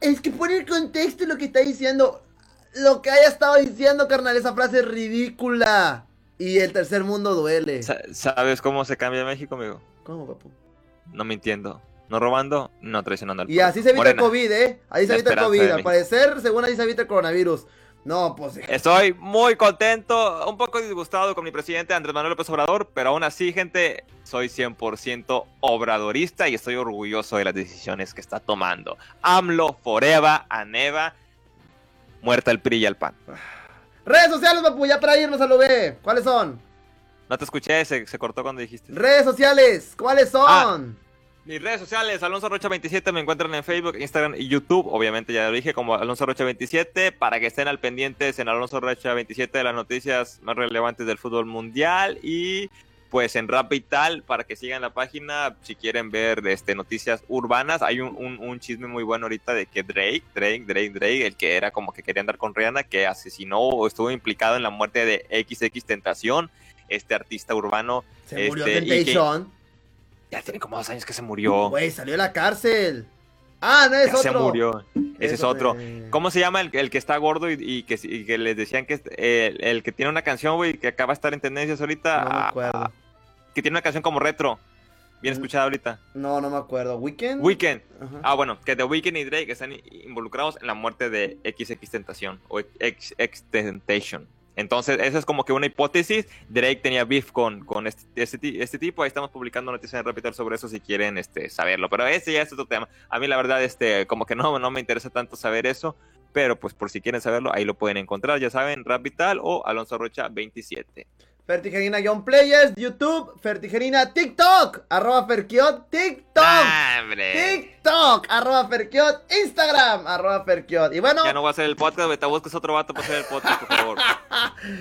Es que pone el contexto lo que está diciendo. Lo que haya estado diciendo, carnal, esa frase es ridícula. Y el tercer mundo duele. Sa- ¿Sabes cómo se cambia México, amigo? ¿Cómo, papu? No mintiendo, no robando, no traicionando al Y así se evita Morena. el COVID, ¿eh? Ahí se evita el COVID. Al parecer, según ahí se evita el coronavirus. No, pues. Estoy muy contento, un poco disgustado con mi presidente Andrés Manuel López Obrador, pero aún así, gente, soy 100% obradorista y estoy orgulloso de las decisiones que está tomando. AMLO, Forever, Aneva, muerta el PRI y el PAN. Redes sociales, papu, ya para irnos a lo B. ¿Cuáles son? No te escuché, se, se cortó cuando dijiste. Redes sociales, ¿cuáles son? Ah. Mis redes sociales, Alonso Rocha 27, me encuentran en Facebook, Instagram y YouTube. Obviamente ya lo dije como Alonso Rocha 27, para que estén al pendientes en Alonso Rocha 27 de las noticias más relevantes del fútbol mundial y pues en Rap Vital para que sigan la página si quieren ver este, noticias urbanas. Hay un, un, un, chisme muy bueno ahorita de que Drake, Drake, Drake, Drake, el que era como que quería andar con Rihanna, que asesinó o estuvo implicado en la muerte de XX Tentación, este artista urbano. Se murió este, Temptation. Ya tiene como dos años que se murió. Güey, salió de la cárcel. Ah, no es ya otro. se murió. Ese es otro. ¿Cómo se llama el, el que está gordo y, y que, y que les decían que es- el, el que tiene una canción, güey, que acaba de estar en tendencias ahorita? No me Ah. Que tiene una canción como retro. Bien Mm. escuchada ahorita. No, no me acuerdo. ¿Weekend? Weekend. Ajá. Ah, bueno, que The Weeknd y Drake están involucrados en la muerte de XX Tentación o XX Temptation. Entonces, eso es como que una hipótesis. Drake tenía beef con, con este, este, este tipo. Ahí estamos publicando noticias en Repital sobre eso si quieren este, saberlo. Pero ese ya es otro tema. A mí, la verdad, este, como que no, no me interesa tanto saber eso. Pero pues por si quieren saberlo, ahí lo pueden encontrar. Ya saben, Rap Vital o Alonso Rocha 27. Fertigerina John Players, YouTube, Fertigerina TikTok, arroba Ferkiot, TikTok, ¡Ah. TikTok, arroba Ferkiot, Instagram, arroba Ferkiot. Y bueno, Ya no voy a hacer el podcast, güey. Te buscas otro vato para hacer el podcast, por favor.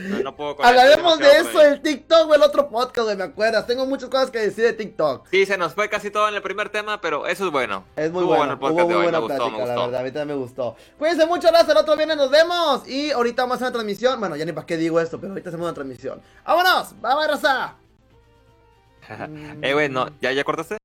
No, no puedo con hablaremos de eso, ahí. el TikTok o el otro podcast, güey, me acuerdas. Tengo muchas cosas que decir de TikTok. Sí, se nos fue casi todo en el primer tema, pero eso es bueno. Es muy Estuvo bueno, el podcast hubo de muy hoy, buena me gustó, plática, me la gustó. verdad, a mí también me gustó. Cuídense mucho, gracias, el otro viernes nos vemos. Y ahorita vamos a hacer una transmisión, bueno, ya ni para qué digo esto, pero ahorita hacemos una transmisión. ¡Vámonos! ¡Vamos, raza! eh, güey, no, ¿ya, ¿ya cortaste?